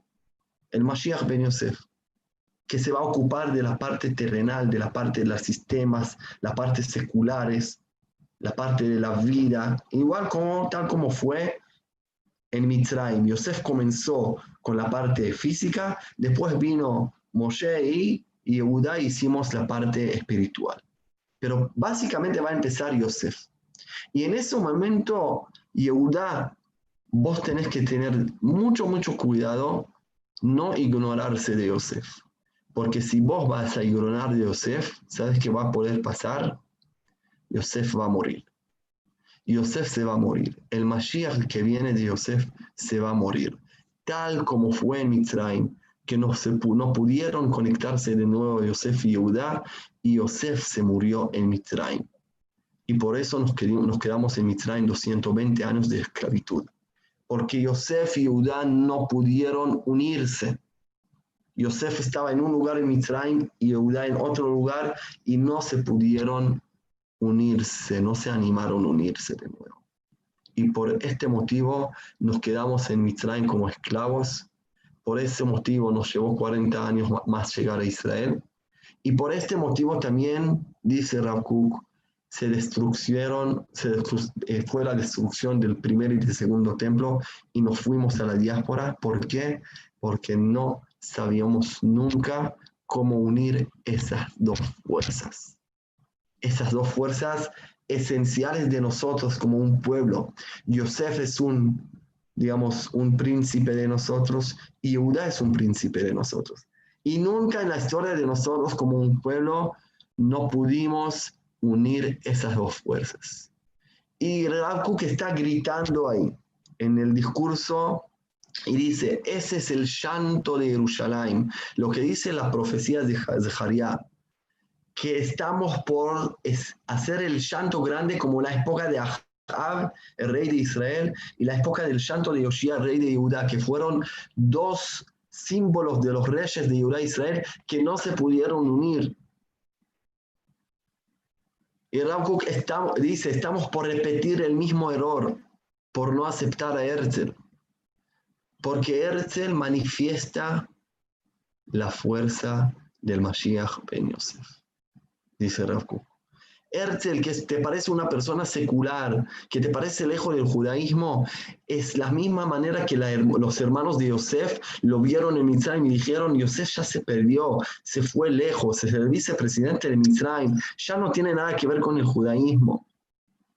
el Mashiach ben Yosef, que se va a ocupar de la parte terrenal, de la parte de los sistemas, la parte seculares, la parte de la vida, igual como tal como fue en Mitzrayim. Yosef comenzó con la parte física, después vino Moshe y, y Yehuda hicimos la parte espiritual. Pero básicamente va a empezar Yosef. Y en ese momento Yehuda, vos tenés que tener mucho, mucho cuidado, no ignorarse de Yosef. Porque si vos vas a ignorar de Yosef, ¿sabes qué va a poder pasar? Yosef va a morir. Yosef se va a morir. El Mashiach que viene de Yosef se va a morir. Tal como fue en Mitzrayim, que no, se, no pudieron conectarse de nuevo Yosef y Yehuda, y Yosef se murió en Mitzrayim y por eso nos, quedamos en Mitzrayim 220 años de esclavitud. Porque Yosef y Judá no pudieron unirse. Yosef estaba en un lugar en Mitzrayim y Judá en otro lugar y no se pudieron unirse, no se animaron a unirse de nuevo. Y por este motivo nos quedamos en Mitzrayim como esclavos, por ese motivo nos llevó 40 años más llegar a Israel. Y por este motivo también, dice Rav se destruyeron, se eh, fue la destrucción del primer y del segundo templo y nos fuimos a la diáspora. ¿Por qué? Porque no sabíamos nunca cómo unir esas dos fuerzas. Esas dos fuerzas esenciales de nosotros como un pueblo. Yosef es un, digamos, un príncipe de nosotros y Judá es un príncipe de nosotros. Y nunca en la historia de nosotros como un pueblo no pudimos unir esas dos fuerzas. Y que está gritando ahí en el discurso y dice, ese es el llanto de Jerusalén, lo que dice la profecía de Zaharia, que estamos por hacer el llanto grande como la época de Ahab, el rey de Israel, y la época del llanto de Yoshia, rey de Judá, que fueron dos símbolos de los reyes de Judá e Israel que no se pudieron unir y Rav dice, estamos por repetir el mismo error, por no aceptar a Herzl. Porque Herzl manifiesta la fuerza del Mashiach Ben Yosef, dice Rav Herzl, que te parece una persona secular, que te parece lejos del judaísmo, es la misma manera que los hermanos de Yosef lo vieron en Mitzrayim y dijeron, Yosef ya se perdió, se fue lejos, es el vicepresidente de Mitzrayim, ya no tiene nada que ver con el judaísmo.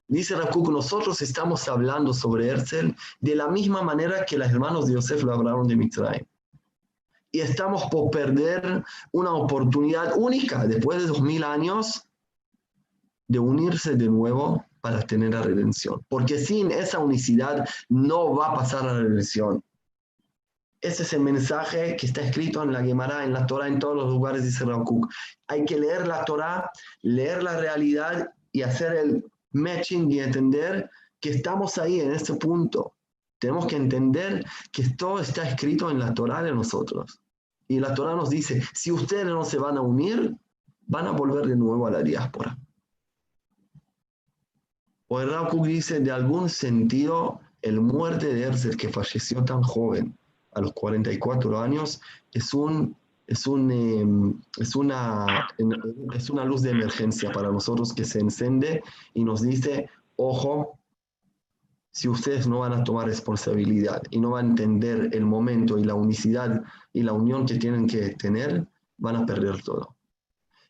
Dice Rakuk, nosotros estamos hablando sobre Herzl de la misma manera que los hermanos de Yosef lo hablaron de Mitzrayim. Y estamos por perder una oportunidad única después de dos mil años de unirse de nuevo para tener la redención. Porque sin esa unicidad no va a pasar la redención. Ese es el mensaje que está escrito en la Gemara, en la Torah, en todos los lugares, dice Kuk. Hay que leer la Torah, leer la realidad y hacer el matching y entender que estamos ahí en este punto. Tenemos que entender que todo está escrito en la Torah de nosotros. Y la Torah nos dice, si ustedes no se van a unir, van a volver de nuevo a la diáspora. O el dice, de algún sentido, el muerte de Herzl, que falleció tan joven, a los 44 años, es, un, es, un, em, es, una, es una luz de emergencia para nosotros que se encende y nos dice, ojo, si ustedes no van a tomar responsabilidad y no van a entender el momento y la unicidad y la unión que tienen que tener, van a perder todo.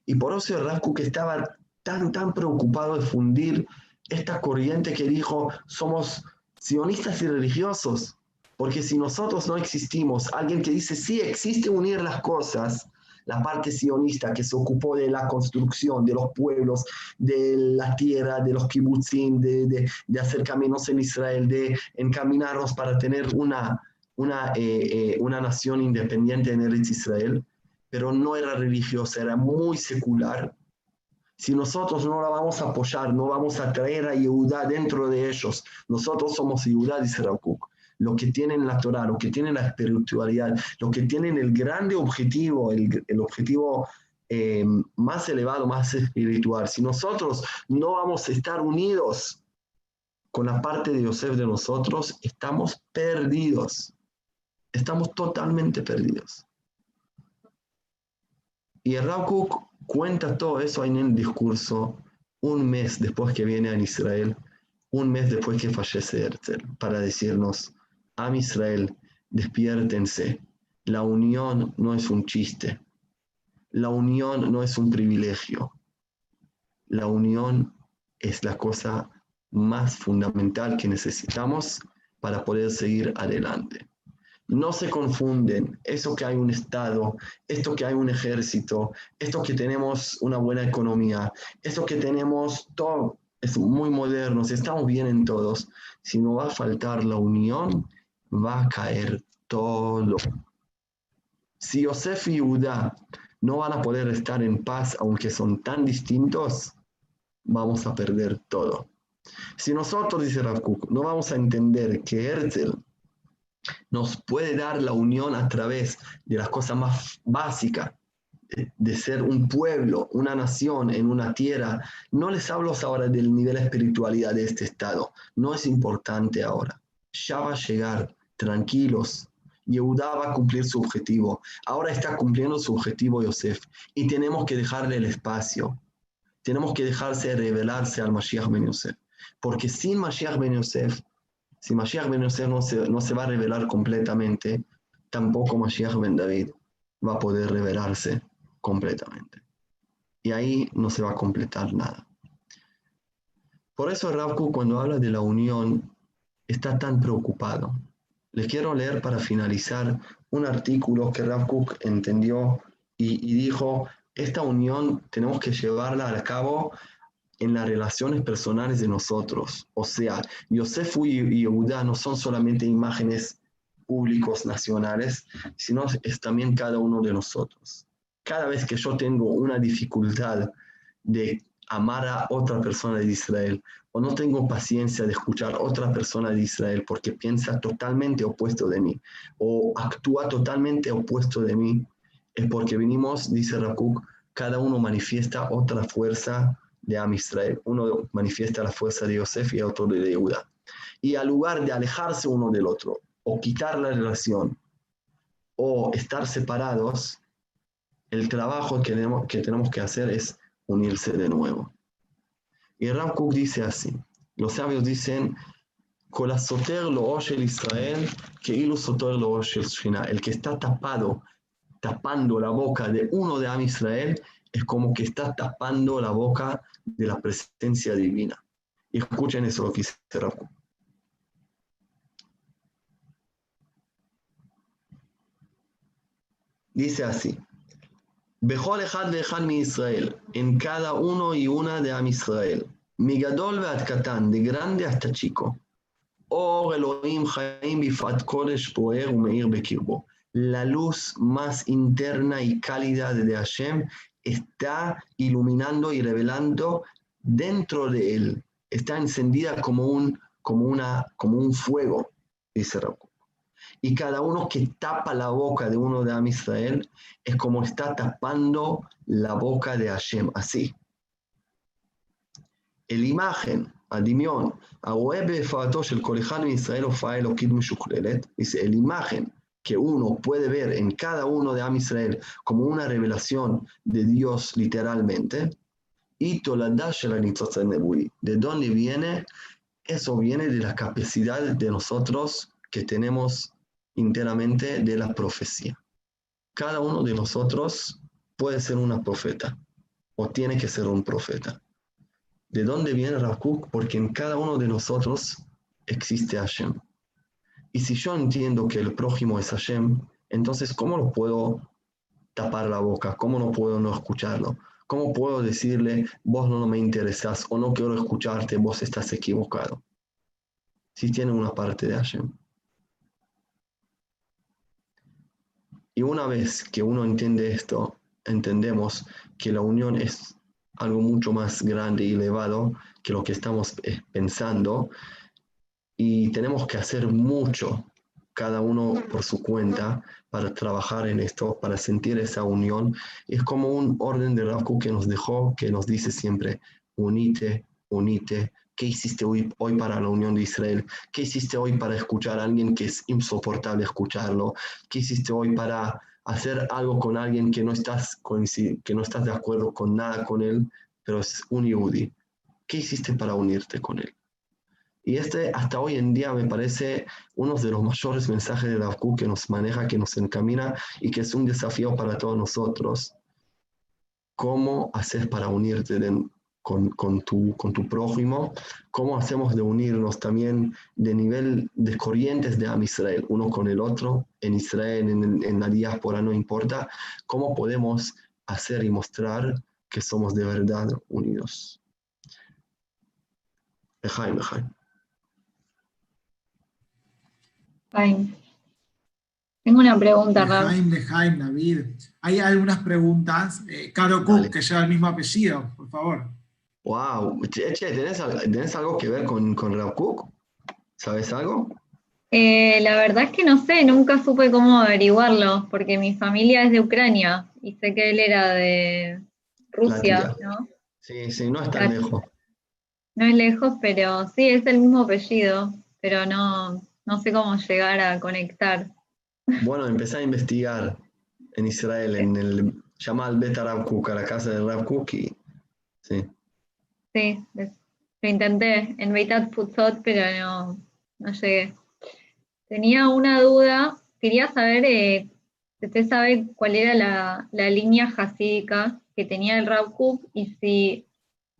Y por eso el que estaba tan, tan preocupado de fundir esta corriente que dijo, somos sionistas y religiosos, porque si nosotros no existimos, alguien que dice, sí, existe unir las cosas, la parte sionista que se ocupó de la construcción de los pueblos, de la tierra, de los kibutzim, de, hacer caminos en Israel, de encaminarnos para tener una, una, eh, eh, una nación independiente en Eretz Israel, pero no era religiosa, era muy secular si nosotros no la vamos a apoyar, no vamos a traer a Yehudá dentro de ellos, nosotros somos Yehudá, dice Rabkuk. Lo que tienen la Torah, lo que tienen la espiritualidad, lo que tienen el grande objetivo, el, objetivo eh, más elevado, más espiritual. Si nosotros no vamos a estar unidos con la parte de Yosef de nosotros, estamos perdidos. Estamos totalmente perdidos. Y el Rabkuk cuenta todo eso en el discurso un mes después que viene a Israel, un mes después que fallece Herzl, para decirnos, a Israel, despiértense, la unión no es un chiste, la unión no es un privilegio, la unión es la cosa más fundamental que necesitamos para poder seguir adelante. No se confunden eso que hay un Estado, esto que hay un ejército, esto que tenemos una buena economía, esto que tenemos todo, es muy moderno, si estamos bien en todos, si no va a faltar la unión, va a caer todo. Si Yosef y Judá no van a poder estar en paz, aunque son tan distintos, vamos a perder todo. Si nosotros, dice Rav no vamos a entender que Herzl nos puede dar la unión a través de las cosas más básicas, de, ser un pueblo, una nación en una tierra. No les hablo ahora del nivel de espiritualidad de este estado, no es importante ahora. Ya va a llegar, tranquilos. Yehuda va a cumplir su objetivo. Ahora está cumpliendo su objetivo Yosef. Y tenemos que dejarle el espacio. Tenemos que dejarse revelarse al Mashiach Ben Yosef. Porque sin Mashiach Ben Yosef, si Mashiach Ben Yosef no se, no se va a revelar completamente, tampoco Mashiach Ben David va a poder revelarse completamente. Y ahí no se va a completar nada. Por eso Ravku cuando habla de la unión está tan preocupado. Les quiero leer para finalizar un artículo que Rav entendió y, dijo, esta unión tenemos que llevarla a cabo en las relaciones personales de nosotros. O sea, Yosef y Yehuda no son solamente imágenes públicos nacionales, sino es también cada uno de nosotros. Cada vez que yo tengo una dificultad de amar a otra persona de Israel o no tengo paciencia de escuchar a otra persona de Israel porque piensa totalmente opuesto de mí o actúa totalmente opuesto de mí, es porque venimos, dice Rakuk, cada uno manifiesta otra fuerza de Am Israel. Uno manifiesta la fuerza de Yosef y otro de Yehuda. Y al lugar de alejarse uno del otro o quitar la relación o estar separados, el trabajo que tenemos que, hacer es unirse de nuevo. Y Ram dice así, los sabios dicen, Israel, que el que está tapado, tapando la boca de uno de Am Israel, es como que está tapando la boca de la presencia divina. Y escuchen eso lo que dice Ram Dice así, Bejol Ejad Ejad mi Israel, en cada uno y una de Am Israel, Migadol Veat Katan, de grande hasta chico. Or Elohim Chaim Bifat Kodesh Poer Umeir Bekirbo. La luz más interna y cálida de Hashem está iluminando y revelando dentro de él. Está encendida como un, como una, como un fuego, dice Raúl y cada uno que tapa la boca de uno de Am Israel es como está tapando la boca de Hashem, así. El imagen, הדמיון, הרואה בהופעתו של כל אחד מישראל הופעה אלוקית משוכללת, dice, el imagen que uno puede ver en cada uno de Am Israel como una revelación de Dios literalmente, y ¿De dónde viene? Eso viene de la capacidad de nosotros que tenemos enteramente de la profecía. Cada uno de nosotros puede ser una profeta o tiene que ser un profeta. ¿De dónde viene Rakuk? Porque en cada uno de nosotros existe Hashem. Y si yo entiendo que el prójimo es Hashem, entonces ¿cómo lo puedo tapar la boca? ¿Cómo no puedo no escucharlo? ¿Cómo puedo decirle, vos no me interesas o no quiero escucharte, vos estás equivocado? Si tiene una parte de Hashem. Y una vez que uno entiende esto, entendemos que la unión es algo mucho más grande y elevado que lo que estamos eh, pensando y tenemos que hacer mucho, cada uno por su cuenta, para trabajar en esto, para sentir esa unión. Es como un orden de Rav que nos dejó, que nos dice siempre, unite, unite, ¿Qué hiciste hoy, hoy para la Unión de Israel? ¿Qué hiciste hoy para escuchar a alguien que es insoportable escucharlo? ¿Qué hiciste hoy para hacer algo con alguien que no estás, que no estás de acuerdo con nada con él, pero es un Yehudi? ¿Qué hiciste para unirte con él? Y este hasta hoy en día me parece uno de los mayores mensajes de la que nos maneja, que nos encamina y que es un desafío para todos nosotros. ¿Cómo hacer para unirte con, tu, con prójimo, cómo hacemos de unirnos también de nivel de corrientes de Am Israel, uno con el otro, en Israel, en, en la diáspora, no importa, cómo podemos hacer y mostrar que somos de verdad unidos. Ejaim, Ejaim. Tengo una pregunta, Jaime, de Jaime, David. Hay algunas preguntas. Eh, Caro Cook, que lleva el mismo apellido, por favor. Wow, che, ¿tenés, algo que ver con, con Rav Cook? ¿Sabes algo? Eh, la verdad es que no sé, nunca supe cómo averiguarlo, porque mi familia es de Ucrania y sé que él era de Rusia, ¿no? Sí, sí, no es tan lejos. No es lejos, pero sí, es el mismo apellido, pero no, no sé cómo llegar a conectar. Bueno, empecé a investigar en Israel, en el Shamal Bet Rav Kuk, a la casa de Rav Kuk, y sí. Sí, lo intenté en Beitat Putzot, pero no, no llegué. Tenía una duda, quería saber eh, si usted sabe cuál era la, la línea jasídica que tenía el Rav Kuk y si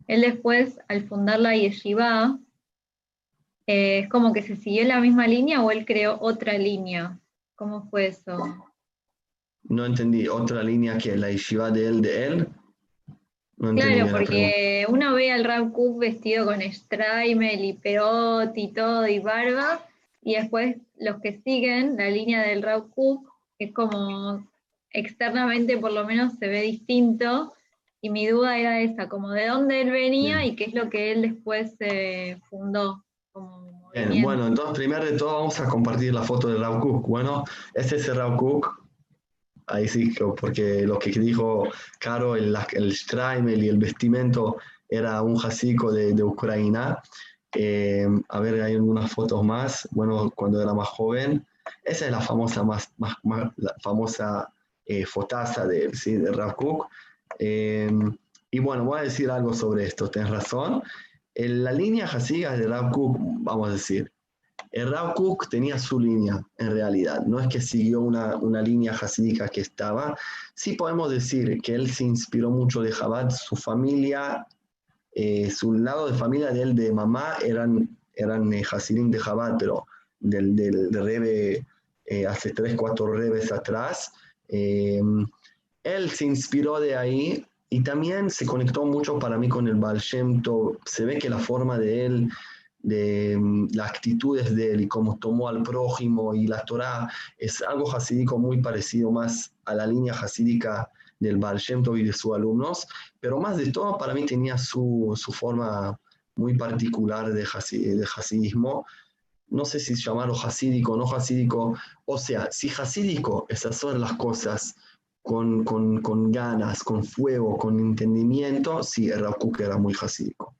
él después, al fundar la yeshiva, eh, es como que se siguió la misma línea o él creó otra línea. ¿Cómo fue eso? No entendí, otra línea que la yeshiva de él, de él. claro, porque uno ve al Kuk vestido con Straimel y peot y todo y barba, y después los que siguen la línea del Rav Kuk es como externamente por lo menos se ve distinto, y mi duda era esa, como de dónde él venía y qué es lo que él después eh, fundó. Bueno, entonces primero de todo vamos a compartir la foto de Rav Cook. Bueno, este es el Rav Cook. Ahí sí, porque lo que dijo Caro, el, el y el vestimento era un jacico de, de Ucrania. Eh, a ver, hay algunas fotos más. Bueno, cuando era más joven. Esa es la famosa, más, más, la famosa eh, fotaza de, ¿sí? de Rav Cook. Em, y bueno, voy a decir algo sobre esto, tienes razón. En la línea Hasiga de Rav Kook, vamos a decir, el Rav Kook tenía su línea en realidad, no es que siguió una, una línea hasídica que estaba. Sí podemos decir que él se inspiró mucho de Chabad, su familia, eh, su lado de familia de él, de mamá, eran, eran eh, de Chabad, pero del, del, Rebe eh, hace tres, cuatro Rebes atrás. Él se inspiró de ahí y también se conectó mucho para mí con el Baal Shem Se ve que la forma de él, de mm, las actitudes de él y cómo tomó al prójimo y la Torah es algo hasídico muy parecido más a la línea hasídica del Baal Shem y de sus alumnos, pero más de todo para mí tenía su, su forma muy particular de, de hasidismo. No sé si llamarlo hasídico o no hasídico, o sea, si hasídico, esas son las cosas con, con, con, ganas, con fuego, con entendimiento, sí, el Rav era muy hasídico.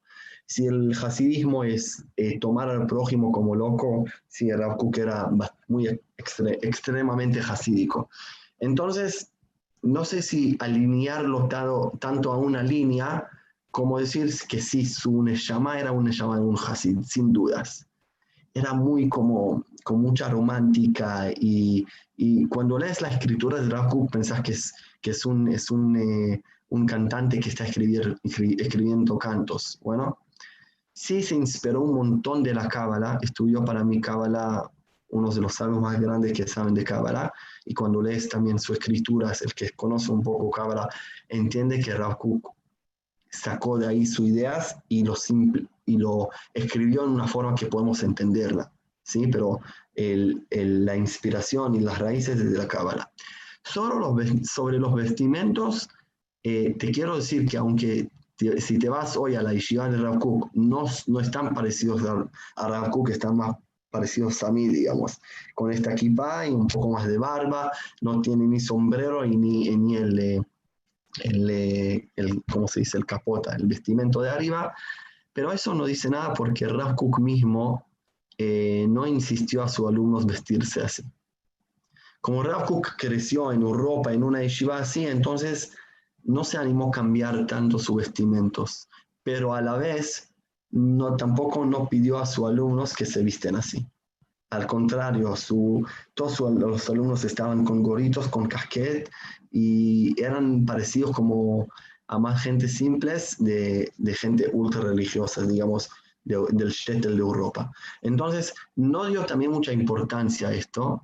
Si el hasidismo es eh, tomar al prójimo como loco, sí, el Rav era muy extremadamente hasídico. Entonces, no sé si alinearlo tanto a una línea como decir que sí, su Neshama era un Neshama de un Hasid, sin dudas. Era muy como, con mucha romántica y, y cuando lees la escritura de Rav pensás que es, que es, un, es un, eh, un cantante que está escribir, escribiendo cantos. Bueno, sí se inspiró un montón de la Cábala, estudió para mí Cábala uno de los sabios más grandes que saben de Cábala, y cuando lees también su escritura, el que conoce un poco Cábala, entiende que Rav sacó de ahí sus ideas y lo, y lo escribió en una forma que podemos entenderla. ¿Sí? Pero la inspiración y las raíces de la cábala. Sobre los, sobre los vestimentos, eh, te quiero decir que aunque si te vas hoy a la Yeshiva de Rav no, no están parecidos a, a están más parecidos a mí, digamos, con esta equipa y un poco más de barba, no tiene ni sombrero y ni, ni el, el, eh, el, ¿cómo se dice?, el capota, el vestimento de arriba, pero eso no dice nada porque Rav mismo eh, no insistió a sus alumnos vestirse así. Como Rav creció en Europa, en una yeshiva así, entonces no se animó a cambiar tanto sus vestimentos, pero a la vez no, tampoco no pidió a sus alumnos que se visten así. Al contrario, su, todos los alumnos estaban con gorritos, con casquet y eran parecidos como a más gente simples de, de gente ultra religiosa, digamos, del shtetl de Europa. Entonces, no dio también mucha importancia a esto,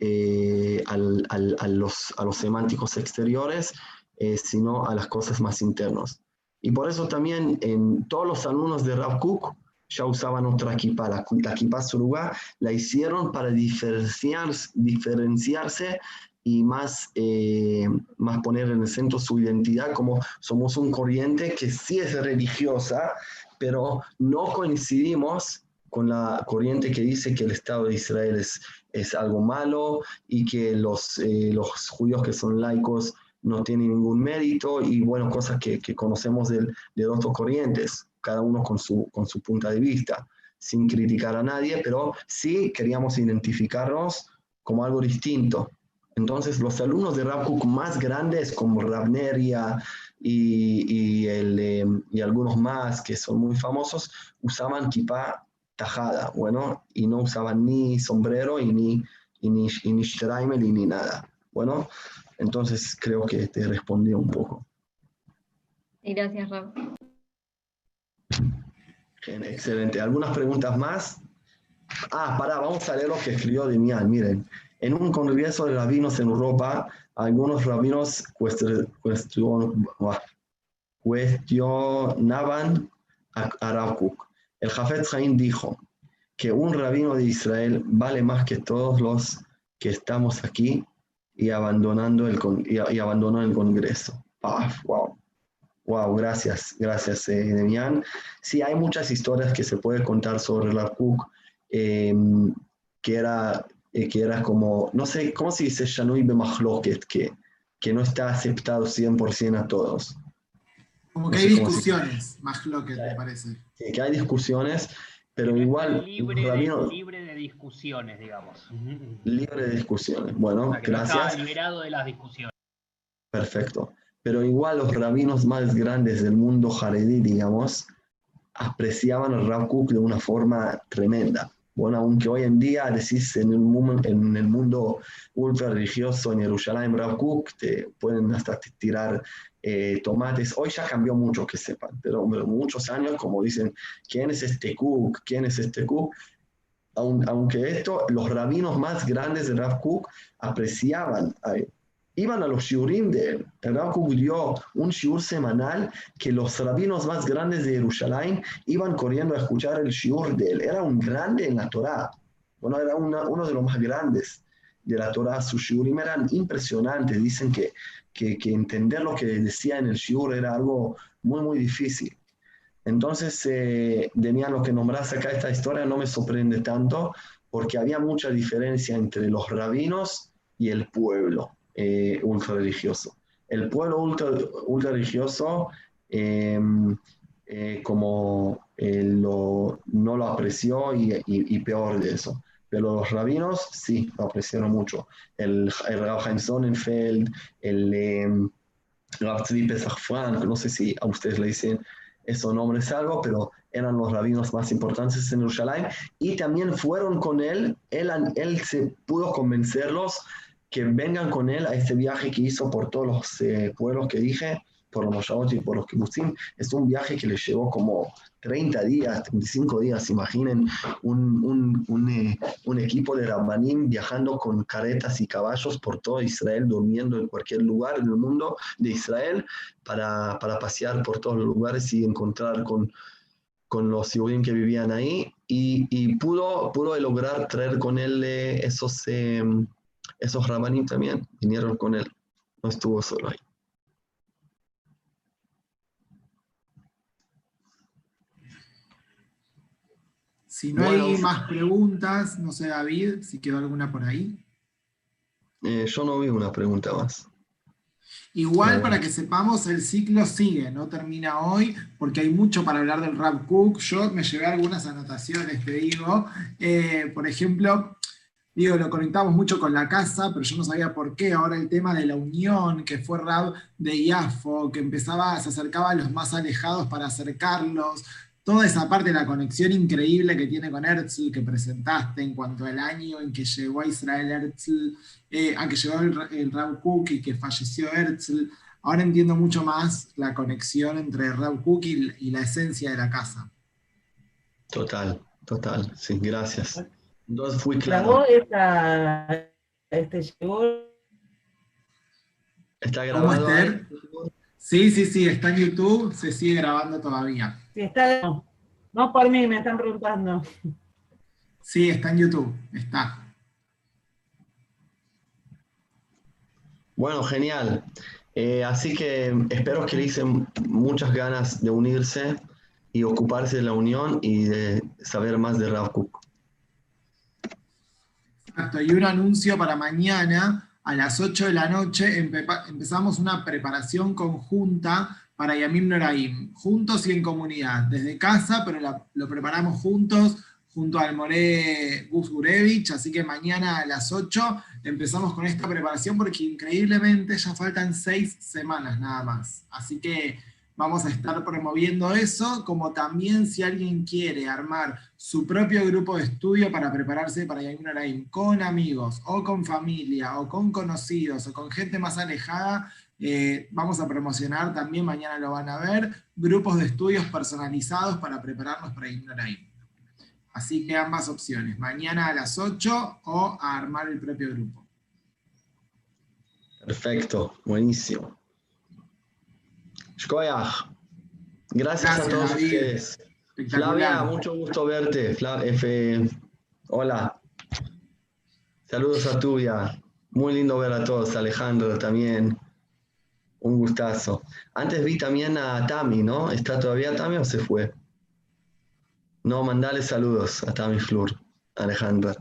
eh, al, al, a, los, a, los, semánticos exteriores, eh, sino a las cosas más internas. Y por eso también en todos los alumnos de Rav Kook ya usaban otra equipa, la, la equipa suruga, la hicieron para diferenciar, diferenciarse y más, eh, más poner en el centro su identidad como somos un corriente que sí es religiosa, pero no coincidimos con la corriente que dice que el Estado de Israel es, es algo malo y que los, eh, los judíos que son laicos no tienen ningún mérito y bueno, cosas que, que conocemos de, de otras corrientes, cada uno con su, con su punto de vista, sin criticar a nadie, pero sí queríamos identificarnos como algo distinto. Entonces, los alumnos de Rav Kook más grandes, como Ravneria y, y, el, eh, y algunos más que son muy famosos, usaban kippah tajada, bueno, y no usaban ni sombrero y ni, y ni, y ni streimel y ni nada. Bueno, entonces creo que te respondí un poco. Gracias, Rav. Excelente. ¿Algunas preguntas más? Ah, pará, vamos a leer lo que escribió Demian. Miren, en un congreso de rabinos en Europa, algunos rabinos cuestion, cuestionaban a, a Rav Kook. El Jafet Haim dijo que un rabino de Israel vale más que todos los que estamos aquí y, abandonando el, y, y abandonó el Congreso. Paf, wow. Wow, gracias, gracias, eh, Demian. Sí, hay muchas historias que se puede contar sobre Rav Kook, eh, que, era, eh, que era como, no sé, ¿cómo se dice Shanui Bemachloket? Que, que no está aceptado 100% a todos. Como que No hay discusiones, más lo que me parece. Sí, que hay discusiones, pero igual, libre, los rabinos- de, libre de discusiones, digamos. libre de discusiones. O Bueno, sea, que no gracias. está liberado de las discusiones. Perfecto. Pero igual los rabinos más grandes del mundo jaredí, digamos, apreciaban al Rav Kook de una forma tremenda. Bueno, aunque hoy en día decís en el, mundo ultra religioso en Jerusalén, Rav Kook, te pueden hasta tirar eh, tomates. Hoy ya cambió mucho, que sepan, pero, muchos años, como dicen, ¿quién es este Kook? ¿Quién es este? Aun- aunque esto, los rabinos más grandes de Rav Kook apreciaban iban a los shiurim de él. El Rav un shiur semanal que los rabinos más grandes de Jerusalén iban corriendo a escuchar el shiur de él. Era un grande en la Torá. Bueno, era uno de los más grandes de la Torá. Sus shiurim eran impresionantes. Dicen que, que, que entender lo que decía en el shiur era algo muy, muy difícil. Entonces, eh, Demian, lo que nombras acá, esta historia no me sorprende tanto porque había mucha diferencia entre los rabinos y el pueblo eh, ultra religioso. El pueblo ultra, ultra religioso, eh, eh, como eh, lo, no lo apreció y, y- peor de eso. Pero los rabinos sí lo apreciaron mucho. El, el Rav Chaim Sonnenfeld, el eh, Rav Tzvi Pesach Frank, no sé si a ustedes le dicen esos nombres algo, pero eran los rabinos más importantes en Jerusalén y también fueron con él, él, él se pudo convencerlos que vengan con él a este viaje que hizo por todos los eh, pueblos que dije, por los Moshavot y por los Kibbutzim. Es un viaje que le llevó como 30 días, 35 días. Imaginen un, un, un, eh, equipo de Rabbanim viajando con caretas y caballos por todo Israel, durmiendo en cualquier lugar del mundo de Israel para, para pasear por todos los lugares y encontrar con, con los judíos que vivían ahí. Y, y pudo, pudo lograr traer con él eh, esos... esos rabanim también vinieron con él, no estuvo solo ahí. Si no Bueno. hay más preguntas, no sé, David, si quedó alguna por ahí. Eh, yo no vi una pregunta más. Igual para que sepamos, el ciclo sigue, no termina hoy, porque hay mucho para hablar del Rap Cook. Yo me llevé algunas anotaciones, te digo. Eh, por ejemplo, digo, lo conectamos mucho con la casa, pero yo no sabía por qué. Ahora el tema de la unión, que fue Rap de Iafo, que empezaba, se acercaba a los más alejados para acercarlos. Toda esa parte la conexión increíble que tiene con Herzl, que presentaste en cuanto al año en que llegó a Israel Herzl, eh, a que llegó el, el Rav Kook y que falleció Herzl. Ahora entiendo mucho más la conexión entre Rav Kook y, y la esencia de la casa. Total, total, sí, gracias. Entonces fui claro. esta, este llegó ¿Está ¿Cómo, grabado? ahí? Esther? Sí, sí, sí, está en YouTube, se sigue grabando todavía. Sí, está, no, no por mí, me están preguntando. Sí, está en YouTube, está. Bueno, genial. Eh, así que espero que le dicen muchas ganas de unirse y ocuparse de la unión y de saber más de Rav Kook. Exacto, y un anuncio para mañana a las 8 de la noche empe- empezamos una preparación conjunta para Yamim Noraim, juntos y en comunidad, desde casa, pero lo preparamos juntos junto al Moré Gus Gurevich, así que mañana a las 8 empezamos con esta preparación porque increíblemente ya faltan seis semanas nada más. Así que vamos a estar promoviendo eso, como también si alguien quiere armar su propio grupo de estudio para prepararse para Yamin Araim con amigos, o con familia, o con conocidos, o con gente más alejada, eh, vamos a promocionar también, mañana lo van a ver, grupos de estudios personalizados para prepararnos para Yamin Araim. Así que ambas opciones, mañana a las 8 o a armar el propio grupo. Perfecto, buenísimo. Gracias, Gracias, a todos David. ustedes. Flavia, mucho gusto verte. Fla- F- Hola. Saludos a tuya. Muy lindo ver a todos. Alejandro también. Un gustazo. Antes vi también a Tami, ¿no? ¿Está todavía Tami o se fue? No, mandale saludos a Tami Flur, Alejandra.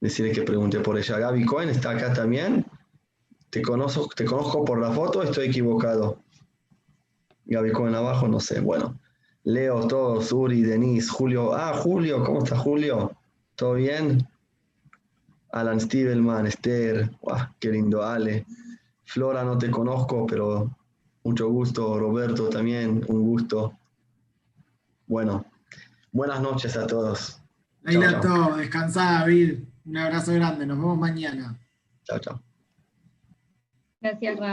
Decirle que pregunté por ella. Gaby Cohen está acá también. Te conozco, te conozco por la foto, estoy equivocado. Gaby Cohen abajo, no sé. Bueno, Leo, todos, Uri, Denise, Julio. Ah, Julio, ¿cómo está Julio? ¿Todo bien? Alan Stivelman, Esther, Guau, qué lindo, Ale. Flora, no te conozco, pero mucho gusto. Roberto también, un gusto. Bueno, buenas noches a todos. Ahí Chao, la chao. todo, descansá David. Un abrazo grande, nos vemos mañana. Chao, chao. Gracias, Ra.